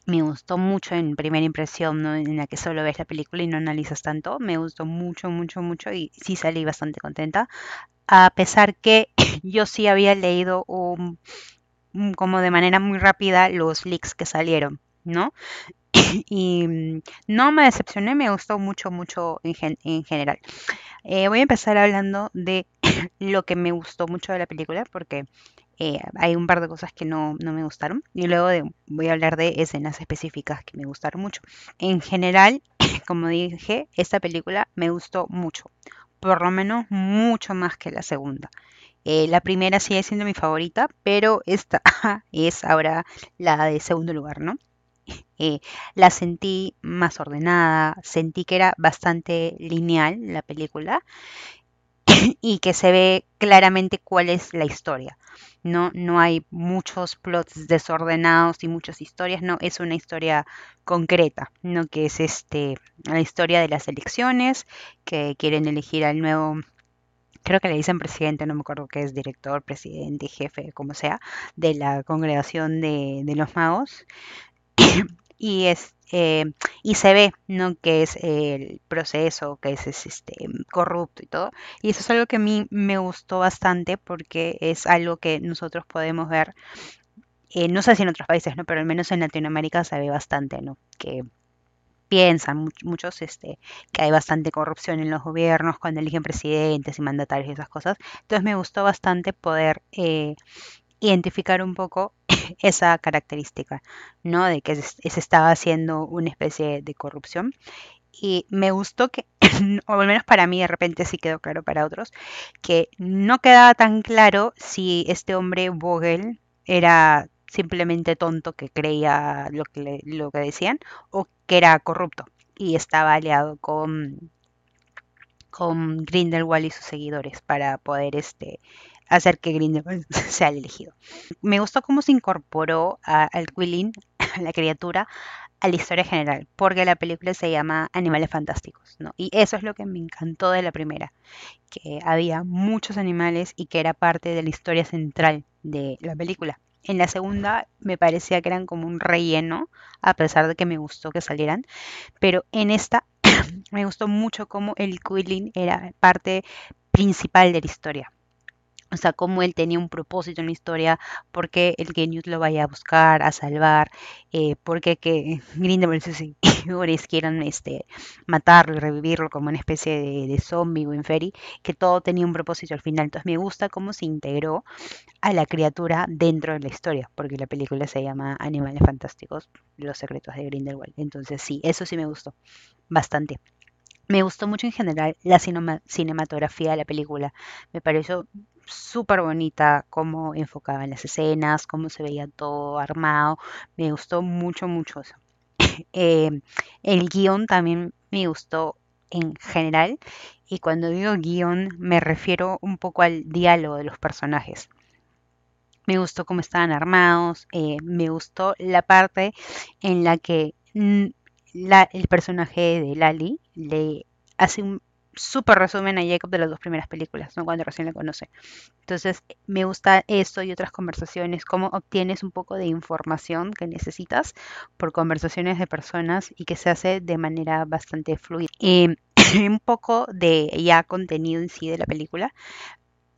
me gustó mucho en primera impresión, en la que solo ves la película y no analizas tanto. Me gustó mucho, mucho, mucho y sí salí bastante contenta. A pesar que *laughs* yo sí había leído como de manera muy rápida los leaks que salieron, ¿no? *clears throat* y mm, no me decepcioné, me gustó mucho, mucho en, general. Eh, voy a empezar hablando de *clears throat* lo que me gustó mucho de la película, porque eh, hay un par de cosas que no, me gustaron y luego voy a hablar de escenas específicas que me gustaron mucho. En general, *coughs* como dije, esta película me gustó mucho, por lo menos mucho más que la segunda. Eh, la primera sigue siendo mi favorita, pero esta *laughs* es ahora la de segundo lugar, ¿no? *laughs* Eh, la sentí más ordenada, sentí que era bastante lineal la película *coughs* y que se ve claramente cuál es la historia. No, no hay muchos plots desordenados y muchas historias, no, es una historia concreta, ¿no? que es este, la historia de las elecciones, que quieren elegir al nuevo creo que le dicen presidente, no me acuerdo qué es, director, presidente, jefe, como sea, de la congregación de, de los magos. *coughs* y, es, eh, y se ve, ¿no? Que es el proceso, que es, este, corrupto y todo. Y eso es algo que a mí me gustó bastante porque es algo que nosotros podemos ver, eh, no sé si en otros países, ¿no? Pero al menos en Latinoamérica se ve bastante, ¿no? Que piensan muchos este, que hay bastante corrupción en los gobiernos cuando eligen presidentes y mandatarios y esas cosas. Entonces me gustó bastante poder eh, identificar un poco *laughs* esa característica, ¿no? De que se, estaba haciendo una especie de corrupción. Y me gustó que, *clears throat* o al menos para mí de repente sí quedó claro para otros, que no quedaba tan claro si este hombre Vogel era simplemente tonto que creía lo que, lo que decían o que era corrupto y estaba aliado con, con Grindelwald y sus seguidores para poder este, hacer que Grindelwald *laughs* sea el elegido. Me gustó cómo se incorporó al Quillin, *laughs* la criatura, a la historia general, porque la película se llama Animales Fantásticos, ¿no? Y eso es lo que me encantó de la primera, que había muchos animales y que era parte de la historia central de la película. En la segunda me parecía que eran como un relleno, a pesar de que me gustó que salieran. Pero en esta *clears throat* me gustó mucho cómo el Quilling era parte principal de la historia. O sea, cómo él tenía un propósito en la historia, por qué el Genius lo vaya a buscar, a salvar, eh, por qué que *laughs* Grindelwald y sus seguidores *laughs* quieran este, matarlo y revivirlo como una especie de, zombie o inferi, que todo tenía un propósito al final. Entonces me gusta cómo se integró a la criatura dentro de la historia, porque la película se llama Animales Fantásticos, Los Secretos de Grindelwald. Entonces sí, eso sí me gustó bastante. Me gustó mucho en general la cinematografía de la película. Me pareció súper bonita cómo enfocaba en las escenas, cómo se veía todo armado. Me gustó mucho, mucho eso. *laughs* Eh, el guion también me gustó en general. Y cuando digo guion me refiero un poco al diálogo de los personajes. Me gustó cómo estaban armados. Eh, me gustó la parte en la que mm, el personaje de Lali le hace un súper resumen a Jacob de las dos primeras películas, ¿no? cuando recién le conoce. Entonces, me gusta esto y otras conversaciones, cómo obtienes un poco de información que necesitas por conversaciones de personas y que se hace de manera bastante fluida. Y *clears throat* un poco de ya contenido en sí de la película.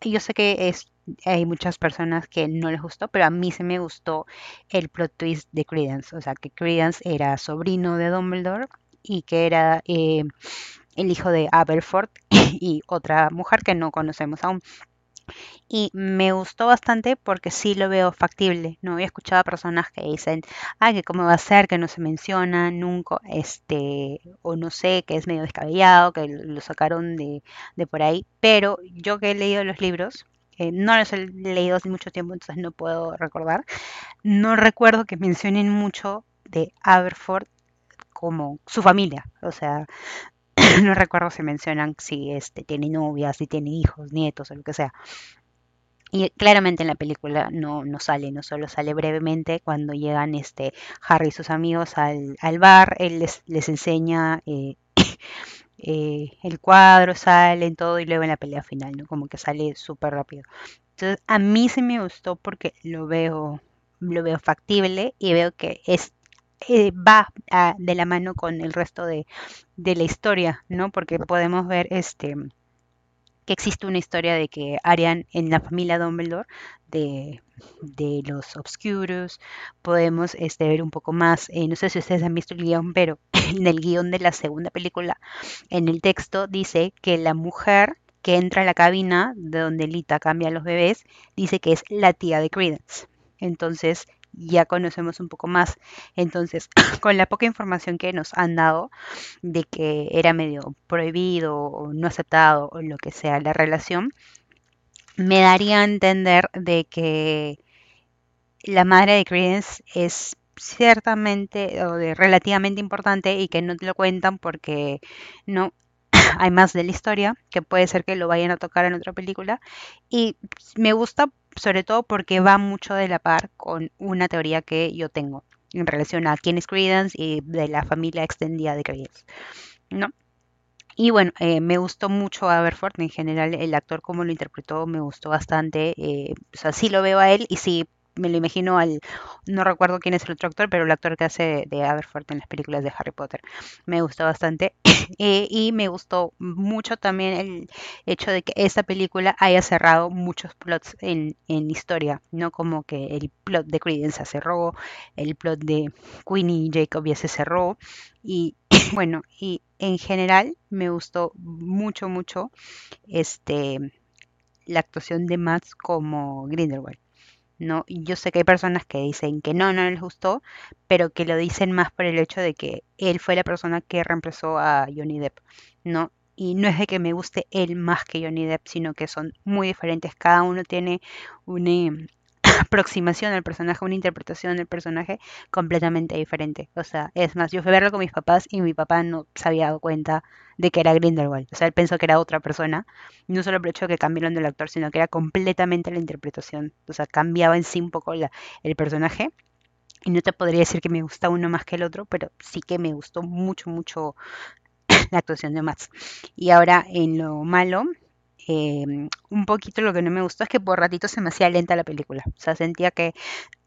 Yo sé que es hay muchas personas que no les gustó, pero a mí se me gustó el plot twist de Credence. O sea, que Credence era sobrino de Dumbledore y que era eh, el hijo de Aberforth *laughs* y otra mujer que no conocemos aún. Y me gustó bastante porque sí lo veo factible. No había escuchado a personas que dicen, ay, que cómo va a ser, que no se menciona nunca, este, o no sé, que es medio descabellado, que lo sacaron de, de por ahí. Pero yo que he leído los libros, no los he leído hace mucho tiempo, entonces no puedo recordar. No recuerdo que mencionen mucho de Aberford como su familia, o sea, *coughs* no recuerdo si mencionan si este tiene novia, si tiene hijos, nietos o lo que sea. Y claramente en la película no, no sale, no solo sale brevemente cuando llegan este Harry y sus amigos al, al bar, él les, les enseña eh, *coughs* eh, el cuadro, sale en todo y luego en la pelea final, ¿no? Como que sale súper rápido. Entonces, a mí sí me gustó porque lo veo, lo veo factible y veo que es eh, va de la mano con el resto de, de, la historia, ¿no? Porque podemos ver este que existe una historia de que Arian en la familia Dumbledore de, de los Obscuros podemos este, ver un poco más, eh, no sé si ustedes han visto el guion, pero *laughs* en el guion de la segunda película, en el texto dice que la mujer que entra a la cabina de donde Lita cambia a los bebés, dice que es la tía de Credence. Entonces, ya conocemos un poco más. Entonces, *clears throat* con la poca información que nos han dado de que era medio prohibido o no aceptado o lo que sea la relación, me daría a entender de que la madre de Credence es ciertamente o de relativamente importante y que no te lo cuentan porque no *clears throat* hay más de la historia que puede ser que lo vayan a tocar en otra película y me gusta sobre todo porque va mucho de la par con una teoría que yo tengo en relación a quién es Credence y de la familia extendida de Credence, ¿no? Y bueno, eh, me gustó mucho Aberford en general, el actor como lo interpretó me gustó bastante, eh, o sea, sí lo veo a él y sí me lo imagino al, no recuerdo quién es el otro actor, pero el actor que hace de Aberforth en las películas de Harry Potter. Me gustó bastante. *laughs* Eh, y me gustó mucho también el hecho de que esta película haya cerrado muchos plots en, en historia, no como que el plot de Credence se cerró, el plot de Queenie y Jacob ya se cerró. Y *coughs* bueno, y en general me gustó mucho, mucho este la actuación de Max como Grindelwald. ¿No? Yo sé que hay personas que dicen que no, no les gustó, pero que lo dicen más por el hecho de que él fue la persona que reemplazó a Johnny Depp, ¿no? Y no es de que me guste él más que Johnny Depp, sino que son muy diferentes. Cada uno tiene una, aproximación al personaje, una interpretación del personaje completamente diferente. O sea, es más, yo fui a verlo con mis papás y mi papá no se había dado cuenta de que era Grindelwald. O sea, él pensó que era otra persona. No solo por el hecho de que cambiaron del actor, sino que era completamente la interpretación. O sea, cambiaba en sí un poco la, el personaje. Y no te podría decir que me gusta uno más que el otro, pero sí que me gustó mucho, mucho *coughs* la actuación de Max. Y ahora en lo malo, Em, un poquito lo que no me gustó es que por ratito se me hacía lenta la película. O sea, sentía que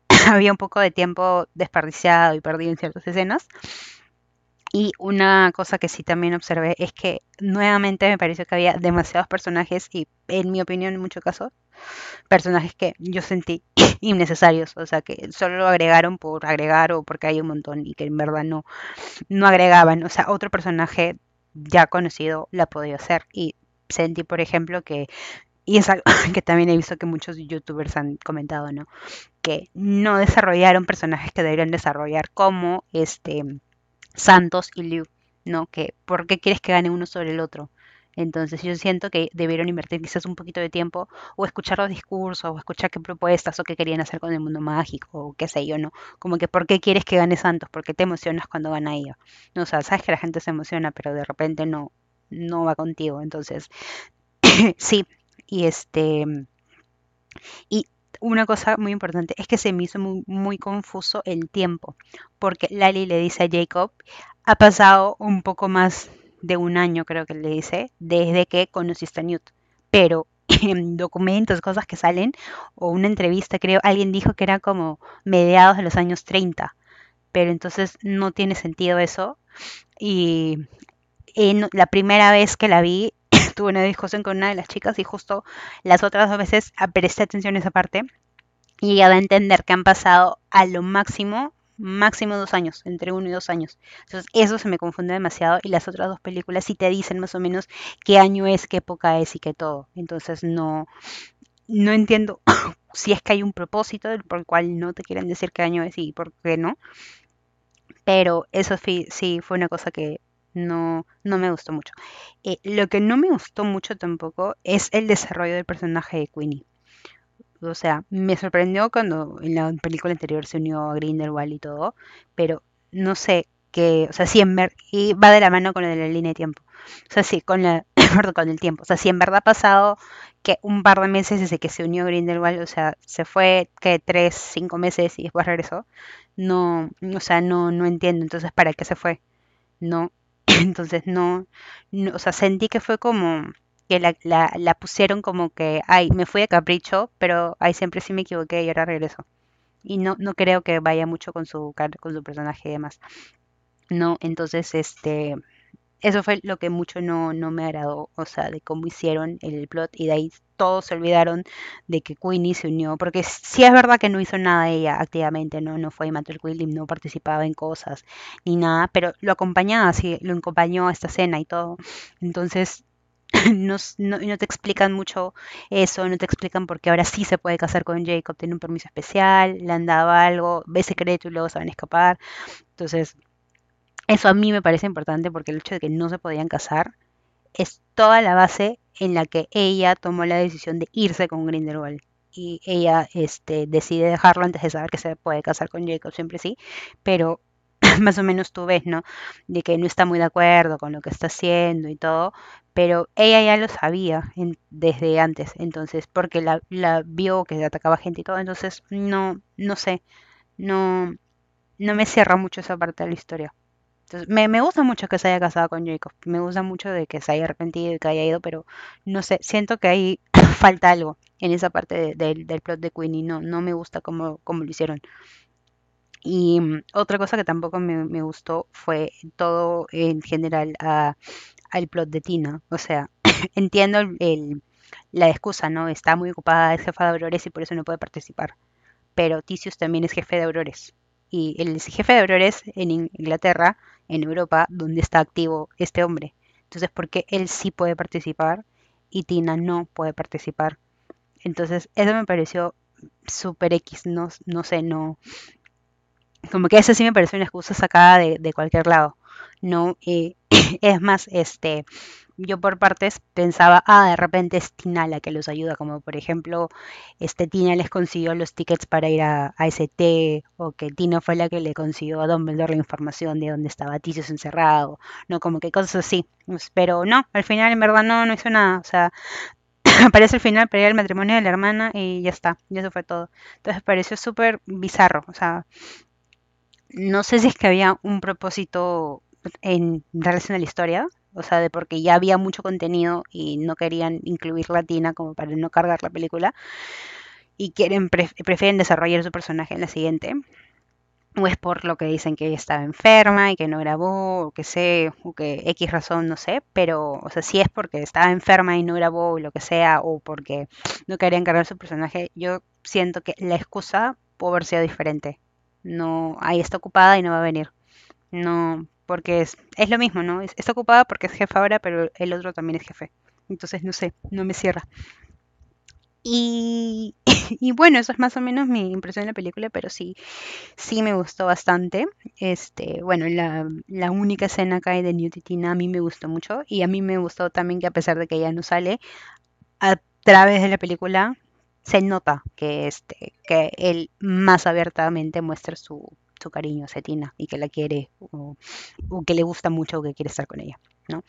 *clears throat* había un poco de tiempo desperdiciado y perdido en ciertas escenas. Y una cosa que sí también observé es que nuevamente me pareció que había demasiados personajes y en mi opinión en muchos casos personajes que yo sentí *clears throat* innecesarios, o sea que solo lo agregaron por agregar o porque hay un montón y que en verdad no, no agregaban, o sea, otro personaje ya conocido la podía hacer y sentí, por ejemplo, que, y es algo *laughs* que también he visto que muchos youtubers han comentado, ¿no? Que no desarrollaron personajes que deberían desarrollar como este Santos y Liu, ¿no? Que ¿por qué quieres que gane uno sobre el otro? Entonces yo siento que debieron invertir quizás un poquito de tiempo o escuchar los discursos o escuchar qué propuestas o qué querían hacer con el mundo mágico o qué sé yo, ¿no? Como que ¿por qué quieres que gane Santos? ¿Por qué te emocionas cuando gana ella? No, o sea, sabes que la gente se emociona, pero de repente no, no va contigo. Entonces, *clears throat* sí, y este, y una cosa muy importante es que se me hizo muy, muy, confuso el tiempo, porque Lali le dice a Jacob, ha pasado un poco más de un año, creo que le dice, desde que conociste a Newt, pero *clears throat* en documentos, cosas que salen, o una entrevista, creo, alguien dijo que era como mediados de los años 30, pero entonces no tiene sentido eso. Y la primera vez que la vi, *coughs* tuve una discusión con una de las chicas y justo las otras dos veces presté atención a esa parte y ya a entender que han pasado a lo máximo, máximo dos años, entre uno y dos años. Entonces eso se me confunde demasiado y las otras dos películas sí te dicen más o menos qué año es, qué época es y qué todo. Entonces no, no entiendo *coughs* si es que hay un propósito por el cual no te quieren decir qué año es y por qué no. Pero eso sí fue una cosa que no, no me gustó mucho. Eh, lo que no me gustó mucho tampoco es el desarrollo del personaje de Queenie. O sea, me sorprendió cuando en la película anterior se unió a Grindelwald y todo, pero no sé qué, o sea, si en ver, y va de la mano con lo de la línea de tiempo. O sea, sí, con la, *coughs* con el tiempo. O sea, si en verdad ha pasado que un par de meses desde que se unió Grindelwald, o sea, se fue que tres, cinco meses y después regresó, no, o sea, no, no entiendo. Entonces, ¿para qué se fue? No, Entonces no, o sea, sentí que fue como que la, la, la pusieron como que, ay, me fui de capricho, pero ay, siempre sí me equivoqué y ahora regreso. Y no, no creo que vaya mucho con su, con su personaje y demás. No, entonces, este, eso fue lo que mucho no, no me agradó, o sea, de cómo hicieron el plot y de ahí todos se olvidaron de que Queenie se unió, porque sí es verdad que no hizo nada ella activamente, no, no fue Matter William, no participaba en cosas ni nada, pero lo acompañaba, sí, lo acompañó a esta escena y todo. Entonces, *laughs* no, no, no, te explican mucho eso, no te explican por qué ahora sí se puede casar con Jacob, tiene un permiso especial, le han dado algo, ve secreto y luego saben escapar. Entonces, eso a mí me parece importante porque el hecho de que no se podían casar es toda la base en la que ella tomó la decisión de irse con Grindelwald. Y ella este, decide dejarlo antes de saber que se puede casar con Jacob, siempre sí, pero *clears throat* más o menos tú ves, ¿no? De que no está muy de acuerdo con lo que está haciendo y todo, pero ella ya lo sabía desde antes, entonces, porque la, la vio que atacaba gente y todo, entonces no, no sé, no, no me cierra mucho esa parte de la historia me, me gusta mucho que se haya casado con Jacob. Me gusta mucho de que se haya arrepentido y que haya ido, pero no sé, siento que hay *clears throat* falta algo en esa parte del plot de Queen y no, no me gusta cómo, cómo lo hicieron. Y mm, otra cosa que tampoco me, me gustó fue todo en general a, al plot de Tina. O sea, *clears throat* entiendo el, la excusa, ¿no? Está muy ocupada, es jefa de Aurores y por eso no puede participar. Pero Tisius también es jefe de Aurores. Y el jefe de Aurores en Inglaterra, en Europa, donde está activo este hombre. Entonces, ¿por qué él sí puede participar y Tina no puede participar? Entonces, eso me pareció súper X, no, no sé, no... Como que eso sí me pareció una excusa sacada de, de cualquier lado. No, eh, *clears throat* es más, este, yo por partes pensaba, ah, de repente es Tina la que los ayuda, como por ejemplo, este Tina les consiguió los tickets para ir a, a ST, o que Tina fue la que le consiguió a Dumbledore la información de dónde estaba Tisius encerrado, no, como que cosas así. Pues, pero no, al final en verdad no, no hizo nada, o sea, *clears throat* aparece al final para ir al matrimonio de la hermana y ya está, y eso fue todo. Entonces pareció súper bizarro, o sea, no sé si es que había un propósito en relación a la historia, o sea, de porque ya había mucho contenido y no querían incluir latina como para no cargar la película y quieren prefieren desarrollar su personaje en la siguiente o es por lo que dicen que ella estaba enferma y que no grabó o que sé o que X razón no sé pero o sea si es porque estaba enferma y no grabó o lo que sea o porque no querían cargar su personaje yo siento que la excusa puede haber sido diferente. No ahí está ocupada y no va a venir. No porque es, es lo mismo, ¿no? está ocupada porque es jefa ahora, pero el otro también es jefe. Entonces, no sé, no me cierra. Y, *laughs* y, bueno, eso es más o menos mi impresión de la película, pero sí, sí me gustó bastante. Este, bueno, la, la única escena acá de New a mí me gustó mucho y a mí me gustó también que a pesar de que ella no sale, a través de la película se nota que, este, que él más abiertamente muestra su, su cariño a Cetina y que la quiere o, que le gusta mucho o que quiere estar con ella, ¿no?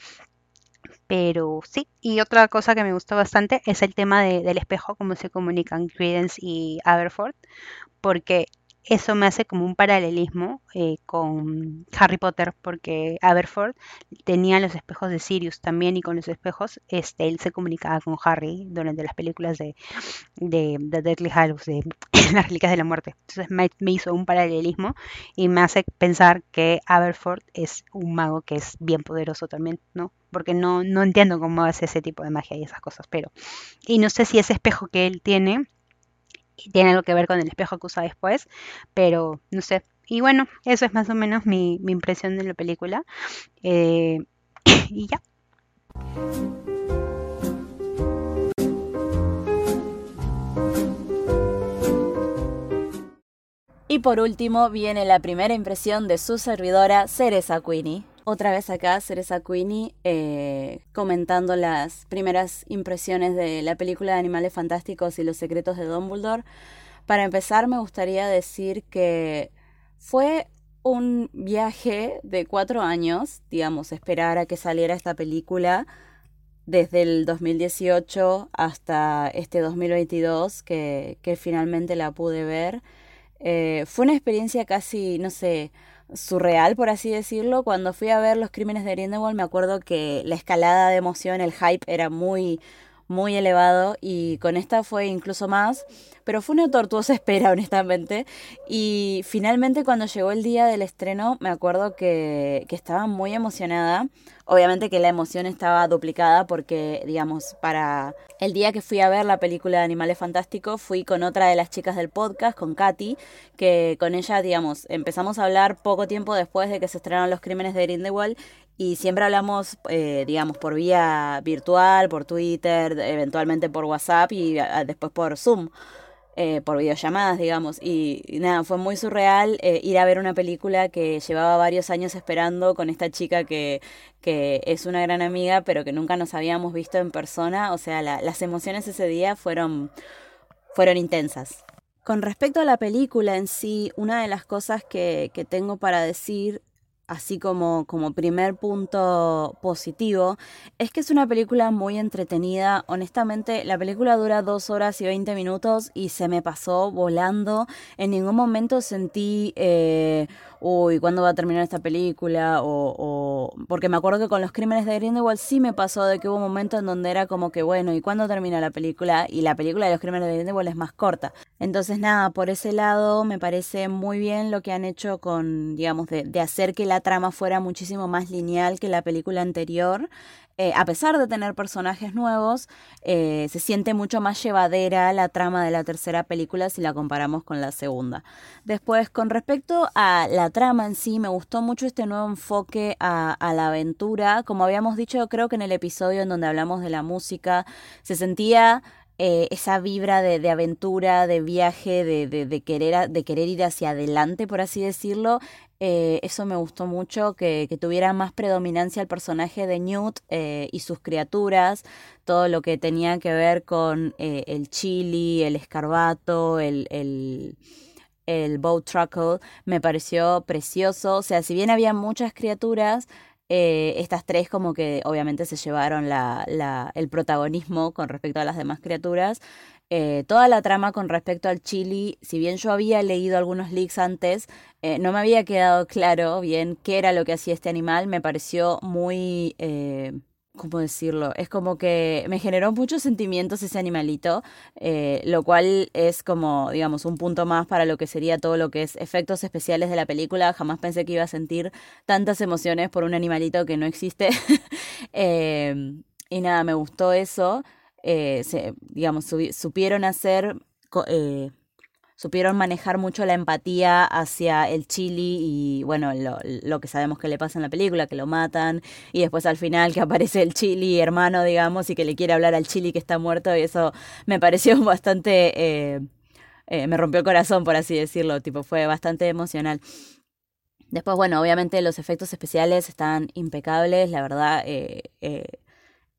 Pero sí, y otra cosa que me gustó bastante es el tema del espejo, cómo se comunican Credence y Aberford, porque eso me hace como un paralelismo eh, con Harry Potter, porque Aberford tenía los espejos de Sirius también y con los espejos este, él se comunicaba con Harry durante las películas de, de, de Deathly Hallows, de *clears throat* las reliquias de la muerte. Entonces me, me, hizo un paralelismo y me hace pensar que Aberford es un mago que es bien poderoso también, ¿no? Porque no, no entiendo cómo hace ese tipo de magia y esas cosas, pero... Y no sé si ese espejo que él tiene tiene algo que ver con el espejo que usa después, pero no sé. Y bueno, eso es más o menos mi, impresión de la película. Eh, *laughs* y ya. Y por último viene la primera impresión de su servidora, Cereza Queenie. Otra vez acá, Cereza Queenie, eh, comentando las primeras impresiones de la película de Animales Fantásticos y los secretos de Dumbledore. Para empezar, me gustaría decir que fue un viaje de cuatro años, digamos, esperar a que saliera esta película desde el 2018 hasta este 2022 que, que finalmente la pude ver. Eh, fue una experiencia casi, no sé, surreal, por así decirlo. Cuando fui a ver Los Crímenes de Grindelwald me acuerdo que la escalada de emoción, el hype era muy, muy elevado y con esta fue incluso más, pero fue una tortuosa *laughs* espera, honestamente. Y finalmente cuando llegó el día del estreno me acuerdo que, que estaba muy emocionada Obviamente que la emoción estaba duplicada porque, digamos, para el día que fui a ver la película de Animales Fantásticos, fui con otra de las chicas del podcast, con Katy, que con ella, digamos, empezamos a hablar poco tiempo después de que se estrenaron los crímenes de Grindelwald y siempre hablamos, eh, digamos, por vía virtual, por Twitter, eventualmente por WhatsApp y ah, después por Zoom. Eh, por videollamadas, digamos. Y, nada, fue muy surreal eh, ir a ver una película que llevaba varios años esperando con esta chica que, que es una gran amiga, pero que nunca nos habíamos visto en persona. O sea, las emociones ese día fueron, fueron intensas. Con respecto a la película en sí, una de las cosas que, que tengo para decir así como, como primer punto positivo, es que es una película muy entretenida. Honestamente, la película dura dos horas y 20 minutos y se me pasó volando. En ningún momento sentí, eh, uy, ¿cuándo va a terminar esta película? O, o, porque me acuerdo que con los crímenes de Grindelwald sí me pasó de que hubo momentos en donde era como que, bueno, ¿y cuándo termina la película? Y la película de los crímenes de Grindelwald es más corta. Entonces, nada, por ese lado me parece muy bien lo que han hecho con, digamos, de, de hacer que la trama fuera muchísimo más lineal que la película anterior. Eh, a pesar de tener personajes nuevos, eh, se siente mucho más llevadera la trama de la tercera película si la comparamos con la segunda. Después, con respecto a la trama en sí, me gustó mucho este nuevo enfoque a, la aventura. Como habíamos dicho, creo que en el episodio en donde hablamos de la música, se sentía eh, esa vibra de, aventura, de viaje, de, querer, de querer ir hacia adelante, por así decirlo, eh, eso me gustó mucho, que, tuviera más predominancia el personaje de Newt eh, y sus criaturas, todo lo que tenía que ver con eh, el chili, el escarbato, el, el, el bow truckle, me pareció precioso. O sea, si bien había muchas criaturas, estas tres como que obviamente se llevaron la, la, el protagonismo con respecto a las demás criaturas. Eh, toda la trama con respecto al chili, si bien yo había leído algunos leaks antes, eh, no me había quedado claro bien qué era lo que hacía este animal, me pareció muy... Eh, ¿Cómo decirlo? Es como que me generó muchos sentimientos ese animalito, lo cual es como, digamos, un punto más para lo que sería todo lo que es efectos especiales de la película. Jamás pensé que iba a sentir tantas emociones por un animalito que no existe. *laughs* y nada, me gustó eso eh, se, digamos, supieron hacer, eh, supieron manejar mucho la empatía hacia el chili y, bueno, lo, lo, que sabemos que le pasa en la película, que lo matan, y después al final que aparece el chili hermano, digamos, y que le quiere hablar al chili que está muerto, y eso me pareció *laughs* bastante... Eh, me rompió el corazón, por así decirlo, tipo, fue bastante emocional. Después, bueno, obviamente los efectos especiales están impecables, la verdad, eh,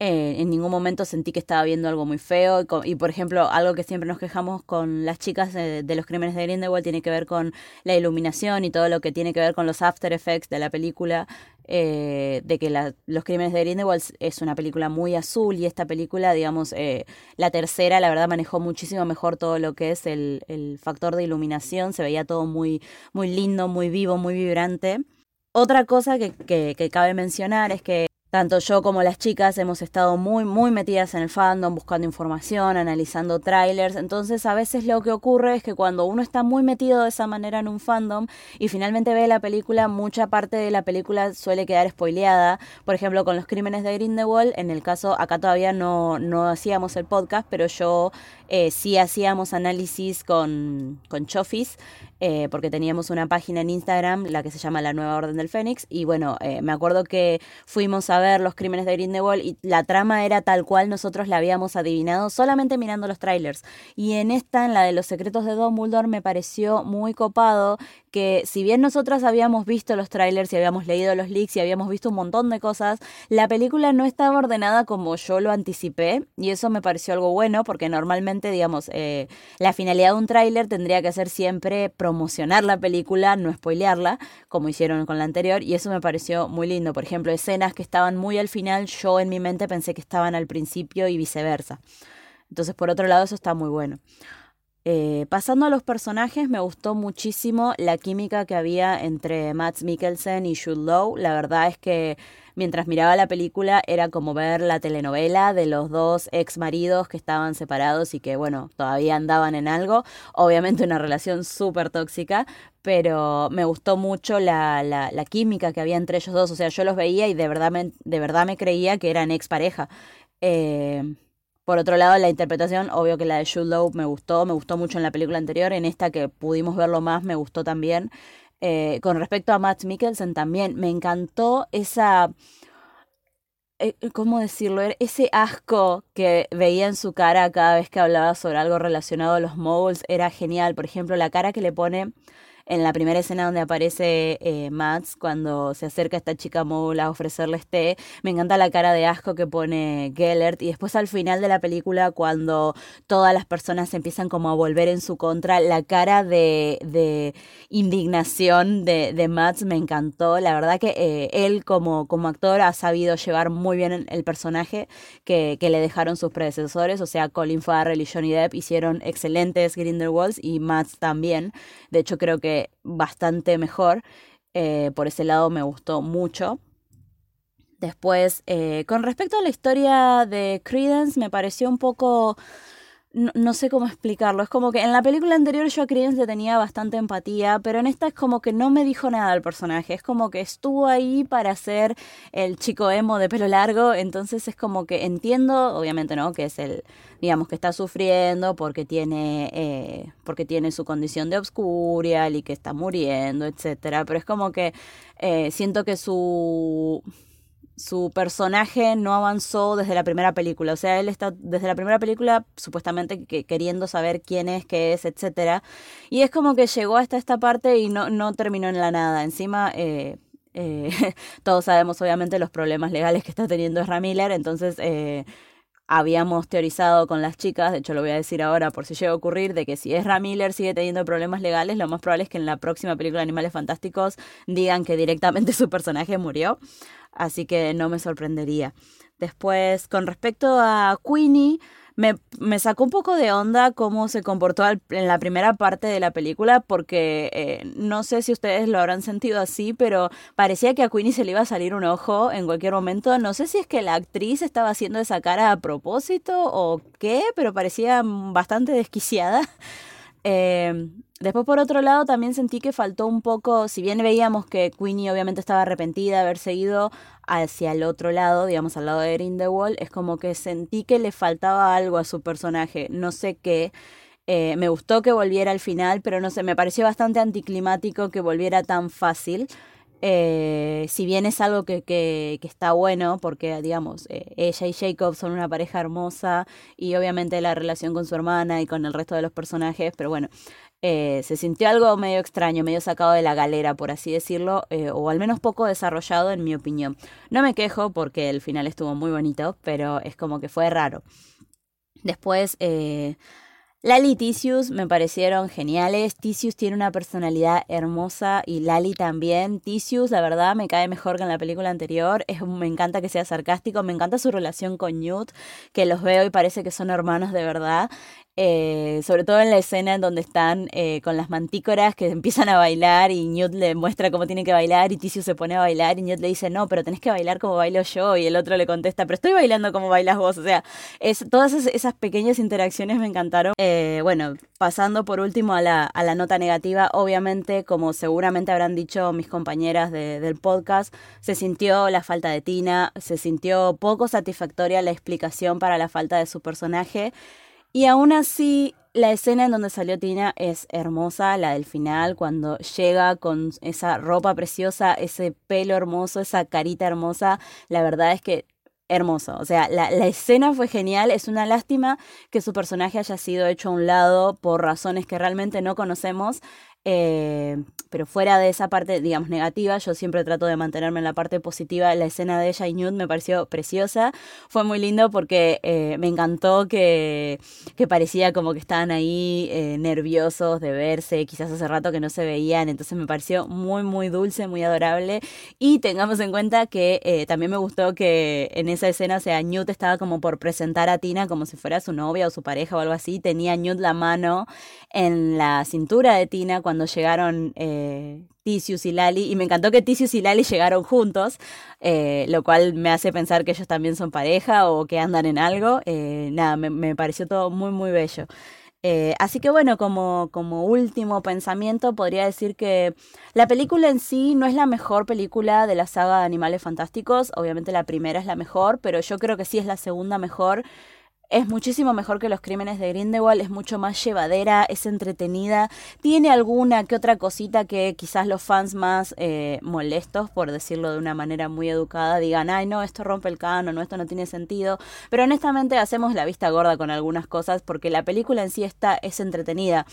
eh, en ningún momento sentí que estaba viendo algo muy feo. Y, por ejemplo, algo que siempre nos quejamos con las chicas de, los crímenes de Grindelwald tiene que ver con la iluminación y todo lo que tiene que ver con los after effects de la película. Eh, de que los crímenes de Grindelwald es una película muy azul y esta película, digamos, eh, la tercera, la verdad, manejó muchísimo mejor todo lo que es el, el factor de iluminación. Se veía todo muy, muy lindo, muy vivo, muy vibrante. Otra cosa que, que, que cabe mencionar es que tanto yo como las chicas hemos estado muy, muy metidas en el fandom, buscando información, analizando trailers. Entonces, a veces lo que ocurre es que cuando uno está muy metido de esa manera en un fandom y finalmente ve la película, mucha parte de la película suele quedar spoileada. Por ejemplo, con los crímenes de Grindelwald, en el caso, acá todavía no, no hacíamos el podcast, pero yo eh, sí hacíamos análisis con, con Chofis eh, porque teníamos una página en Instagram, la que se llama La Nueva Orden del Fénix, y bueno, eh, me acuerdo que fuimos a ver los crímenes de Grindelwald y la trama era tal cual nosotros la habíamos adivinado solamente mirando los trailers. Y en esta, en la de los secretos de Dumbledore, me pareció muy copado que si bien nosotras habíamos visto los trailers y habíamos leído los leaks y habíamos visto un montón de cosas, la película no estaba ordenada como yo lo anticipé y eso me pareció algo bueno porque normalmente, digamos, eh, la finalidad de un tráiler tendría que ser siempre promocionar la película, no spoilearla, como hicieron con la anterior y eso me pareció muy lindo. Por ejemplo, escenas que estaban muy al final, yo en mi mente pensé que estaban al principio y viceversa. Entonces, por otro lado, eso está muy bueno. Eh, pasando a los personajes, me gustó muchísimo la química que había entre Matt Mikkelsen y Jude Law. La verdad es que mientras miraba la película era como ver la telenovela de los dos ex maridos que estaban separados y que, bueno, todavía andaban en algo. Obviamente una relación súper tóxica, pero me gustó mucho la, la, química que había entre ellos dos. O sea, yo los veía y de verdad me, de verdad me creía que eran ex pareja. Eh, por otro lado, la interpretación, obvio que la de Jude me gustó, me gustó mucho en la película anterior, en esta que pudimos verlo más me gustó también. Eh, con respecto a Matt Mikkelsen también, me encantó esa... Eh, ¿Cómo decirlo? E-, ese asco que veía en su cara cada vez que hablaba sobre algo relacionado a los moguls era genial. Por ejemplo, la cara que le pone en la primera escena donde aparece eh, cuando se acerca esta chica Mola a ofrecerle té, me encanta la cara de asco que pone Gellert y después al final de la película cuando todas las personas empiezan como a volver en su contra, la cara de, de indignación de, de Max me encantó, la verdad que eh, él como, como actor ha sabido llevar muy bien el personaje que, que le dejaron sus predecesores, o sea, Colin Farrell y Johnny Depp hicieron excelentes Grindelwalds y Max también, de hecho creo que bastante mejor. Eh, por ese lado me gustó mucho. Después, eh, con respecto a la historia de Credence, me pareció un poco no, sé cómo explicarlo. Es como que en la película anterior yo a Credence le tenía bastante empatía, pero en esta es como que no me dijo nada al personaje. Es como que estuvo ahí para ser el chico emo de pelo largo. Entonces es como que entiendo, obviamente, ¿no? Que es el, digamos, que está sufriendo porque tiene, eh, porque tiene su condición de obscurial y que está muriendo, etcétera. Pero es como que eh, siento que su su personaje no avanzó desde la primera película. O sea, él está desde la primera película supuestamente queriendo saber quién es, qué es, etcétera. Y es como que llegó hasta esta parte y no, no terminó en la nada. Encima, eh, eh, *laughs* todos sabemos obviamente los problemas legales que está teniendo Ezra Miller, entonces... Eh, habíamos teorizado con las chicas, de hecho lo voy a decir ahora por si llega a ocurrir, de que si Ezra Miller sigue teniendo problemas legales, lo más probable es que en la próxima película Animales Fantásticos digan que directamente *laughs* su personaje murió así que no me sorprendería. Después, con respecto a Queenie, me, me, sacó un poco de onda cómo se comportó en la primera parte de la película, porque eh, no sé si ustedes lo habrán sentido así, pero parecía que a Queenie se le iba a salir un ojo en cualquier momento. No sé si es que la actriz estaba haciendo esa cara a propósito o qué, pero parecía bastante desquiciada. *laughs* Eh, Después, por otro lado, también sentí que faltó un poco, si bien veíamos que Queenie obviamente estaba arrepentida de haber seguido hacia el otro lado, digamos al lado de Grindelwald, es como que sentí que le faltaba algo a su personaje, no sé qué. Eh, me gustó que volviera al final, pero no sé, me pareció bastante anticlimático que volviera tan fácil. Eh, si bien es algo que, que, está bueno, porque digamos, eh, ella y Jacob son una pareja hermosa y obviamente la relación con su hermana y con el resto de los personajes, pero bueno, eh, se sintió algo medio extraño, medio sacado de la galera, por así decirlo, eh, o al menos poco desarrollado en mi opinión. No me quejo porque el final estuvo muy bonito, pero es como que fue raro. Después, eh, Lali y Tisius me parecieron geniales. Tisius tiene una personalidad hermosa y Lali también. Tisius, la verdad, me cae mejor que en la película anterior. Me encanta que sea sarcástico. Me encanta su relación con Newt, que los veo y parece que son hermanos de verdad. Eh, sobre todo en la escena en donde están eh, con las mantícoras que *laughs* empiezan a bailar y Newt le muestra cómo tiene que bailar y Ticio se pone a bailar y Newt le dice, no, pero tenés que bailar como bailo yo y el otro le contesta, pero estoy bailando como bailas vos. O sea, es, todas esas pequeñas interacciones me encantaron. Eh, bueno, pasando por último a la, a la, nota negativa, obviamente, como seguramente habrán dicho mis compañeras del podcast, se sintió la falta de Tina, se sintió poco satisfactoria la explicación para la falta de su personaje. Y aún así, la escena en donde salió Tina es hermosa, la del final, cuando llega con esa ropa preciosa, ese pelo hermoso, esa carita hermosa. La verdad es que hermoso. O sea, la, la, escena fue genial. Es una lástima que su personaje haya sido hecho a un lado por razones que realmente no conocemos. Eh, pero fuera de esa parte, digamos, negativa, yo siempre trato de mantenerme en la parte positiva. La escena de ella y Newt me pareció preciosa. Fue muy lindo porque eh, me encantó que, que, parecía como que estaban ahí eh, nerviosos de verse, quizás hace rato que no se veían. Entonces me pareció muy, muy dulce, muy adorable. Y tengamos en cuenta que también me gustó que en esa escena, o sea, Newt estaba como por presentar a Tina como si fuera su novia o su pareja o algo así. Tenía Newt la mano en la cintura de Tina cuando llegaron eh, y Lali, y me encantó que Tisius y Lali llegaron juntos, eh, lo cual me hace pensar que ellos también son pareja o que andan en algo. Eh, nada, me, pareció todo muy, muy bello. así que bueno, como, como último pensamiento podría decir que la película en sí no es la mejor película de la saga de Animales Fantásticos, obviamente la primera es la mejor, pero yo creo que sí es la segunda mejor es muchísimo mejor que los crímenes de Grindelwald, es mucho más llevadera, es entretenida, tiene alguna que otra cosita que quizás los fans más eh, molestos, por decirlo de una manera muy educada, digan, ay no, esto rompe el canon, no, esto no tiene sentido, pero honestamente hacemos la vista gorda con algunas cosas porque la película en sí está, es entretenida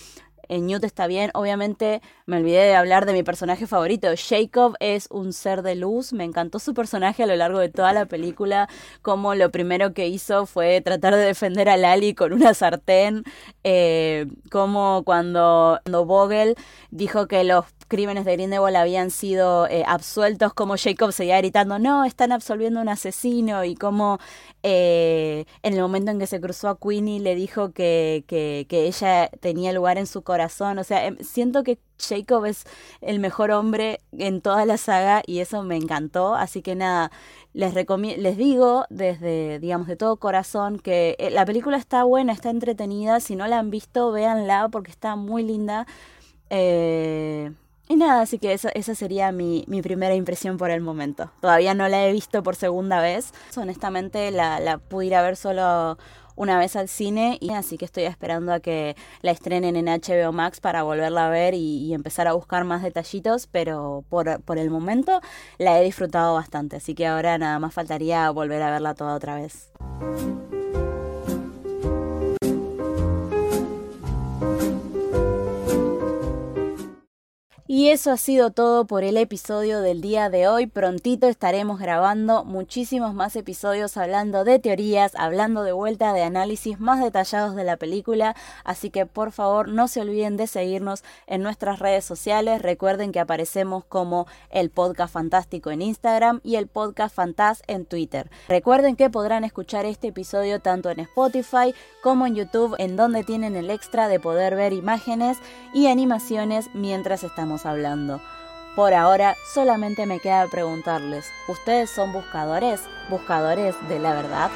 en Newt está bien. Obviamente me olvidé de hablar de mi personaje favorito. Jacob es un ser de luz. Me encantó su personaje a lo largo de toda la película. Como lo primero que hizo fue tratar de defender a Lali con una sartén. Eh, como cuando, cuando Vogel dijo que los crímenes de Grindelwald habían sido eh, absueltos, como Jacob seguía gritando, no, están absolviendo a un asesino, y como eh, en el momento en que se cruzó a Queenie le dijo que, que, que ella tenía lugar en su corazón O sea, em, siento que Jacob es el mejor hombre en toda la saga y eso me encantó. Así que nada, les, les digo desde, digamos, de todo corazón que eh, la película está buena, está entretenida. Si no la han visto, véanla porque está muy linda. Eh, y nada, así que esa, esa sería mi, mi, primera impresión por el momento. Todavía no la he visto por segunda vez. Honestamente la, la pude ir a ver solo una vez al cine y así que estoy esperando a que la estrenen en HBO Max para volverla a ver y, empezar a buscar más detallitos, pero por, por, el momento la he disfrutado bastante, así que ahora nada más faltaría volver a verla toda otra vez. Y eso ha sido todo por el episodio del día de hoy. Prontito estaremos grabando muchísimos más episodios hablando de teorías, hablando de vuelta de análisis más detallados de la película. Así que por favor no se olviden de seguirnos en nuestras redes sociales. Recuerden que aparecemos como el podcast fantástico en Instagram y el podcast Fantás en Twitter. Recuerden que podrán escuchar este episodio tanto en Spotify como en YouTube, en donde tienen el extra de poder ver imágenes y animaciones mientras hablando. Por ahora solamente me queda preguntarles, ¿ustedes son buscadores? ¿Buscadores de la verdad?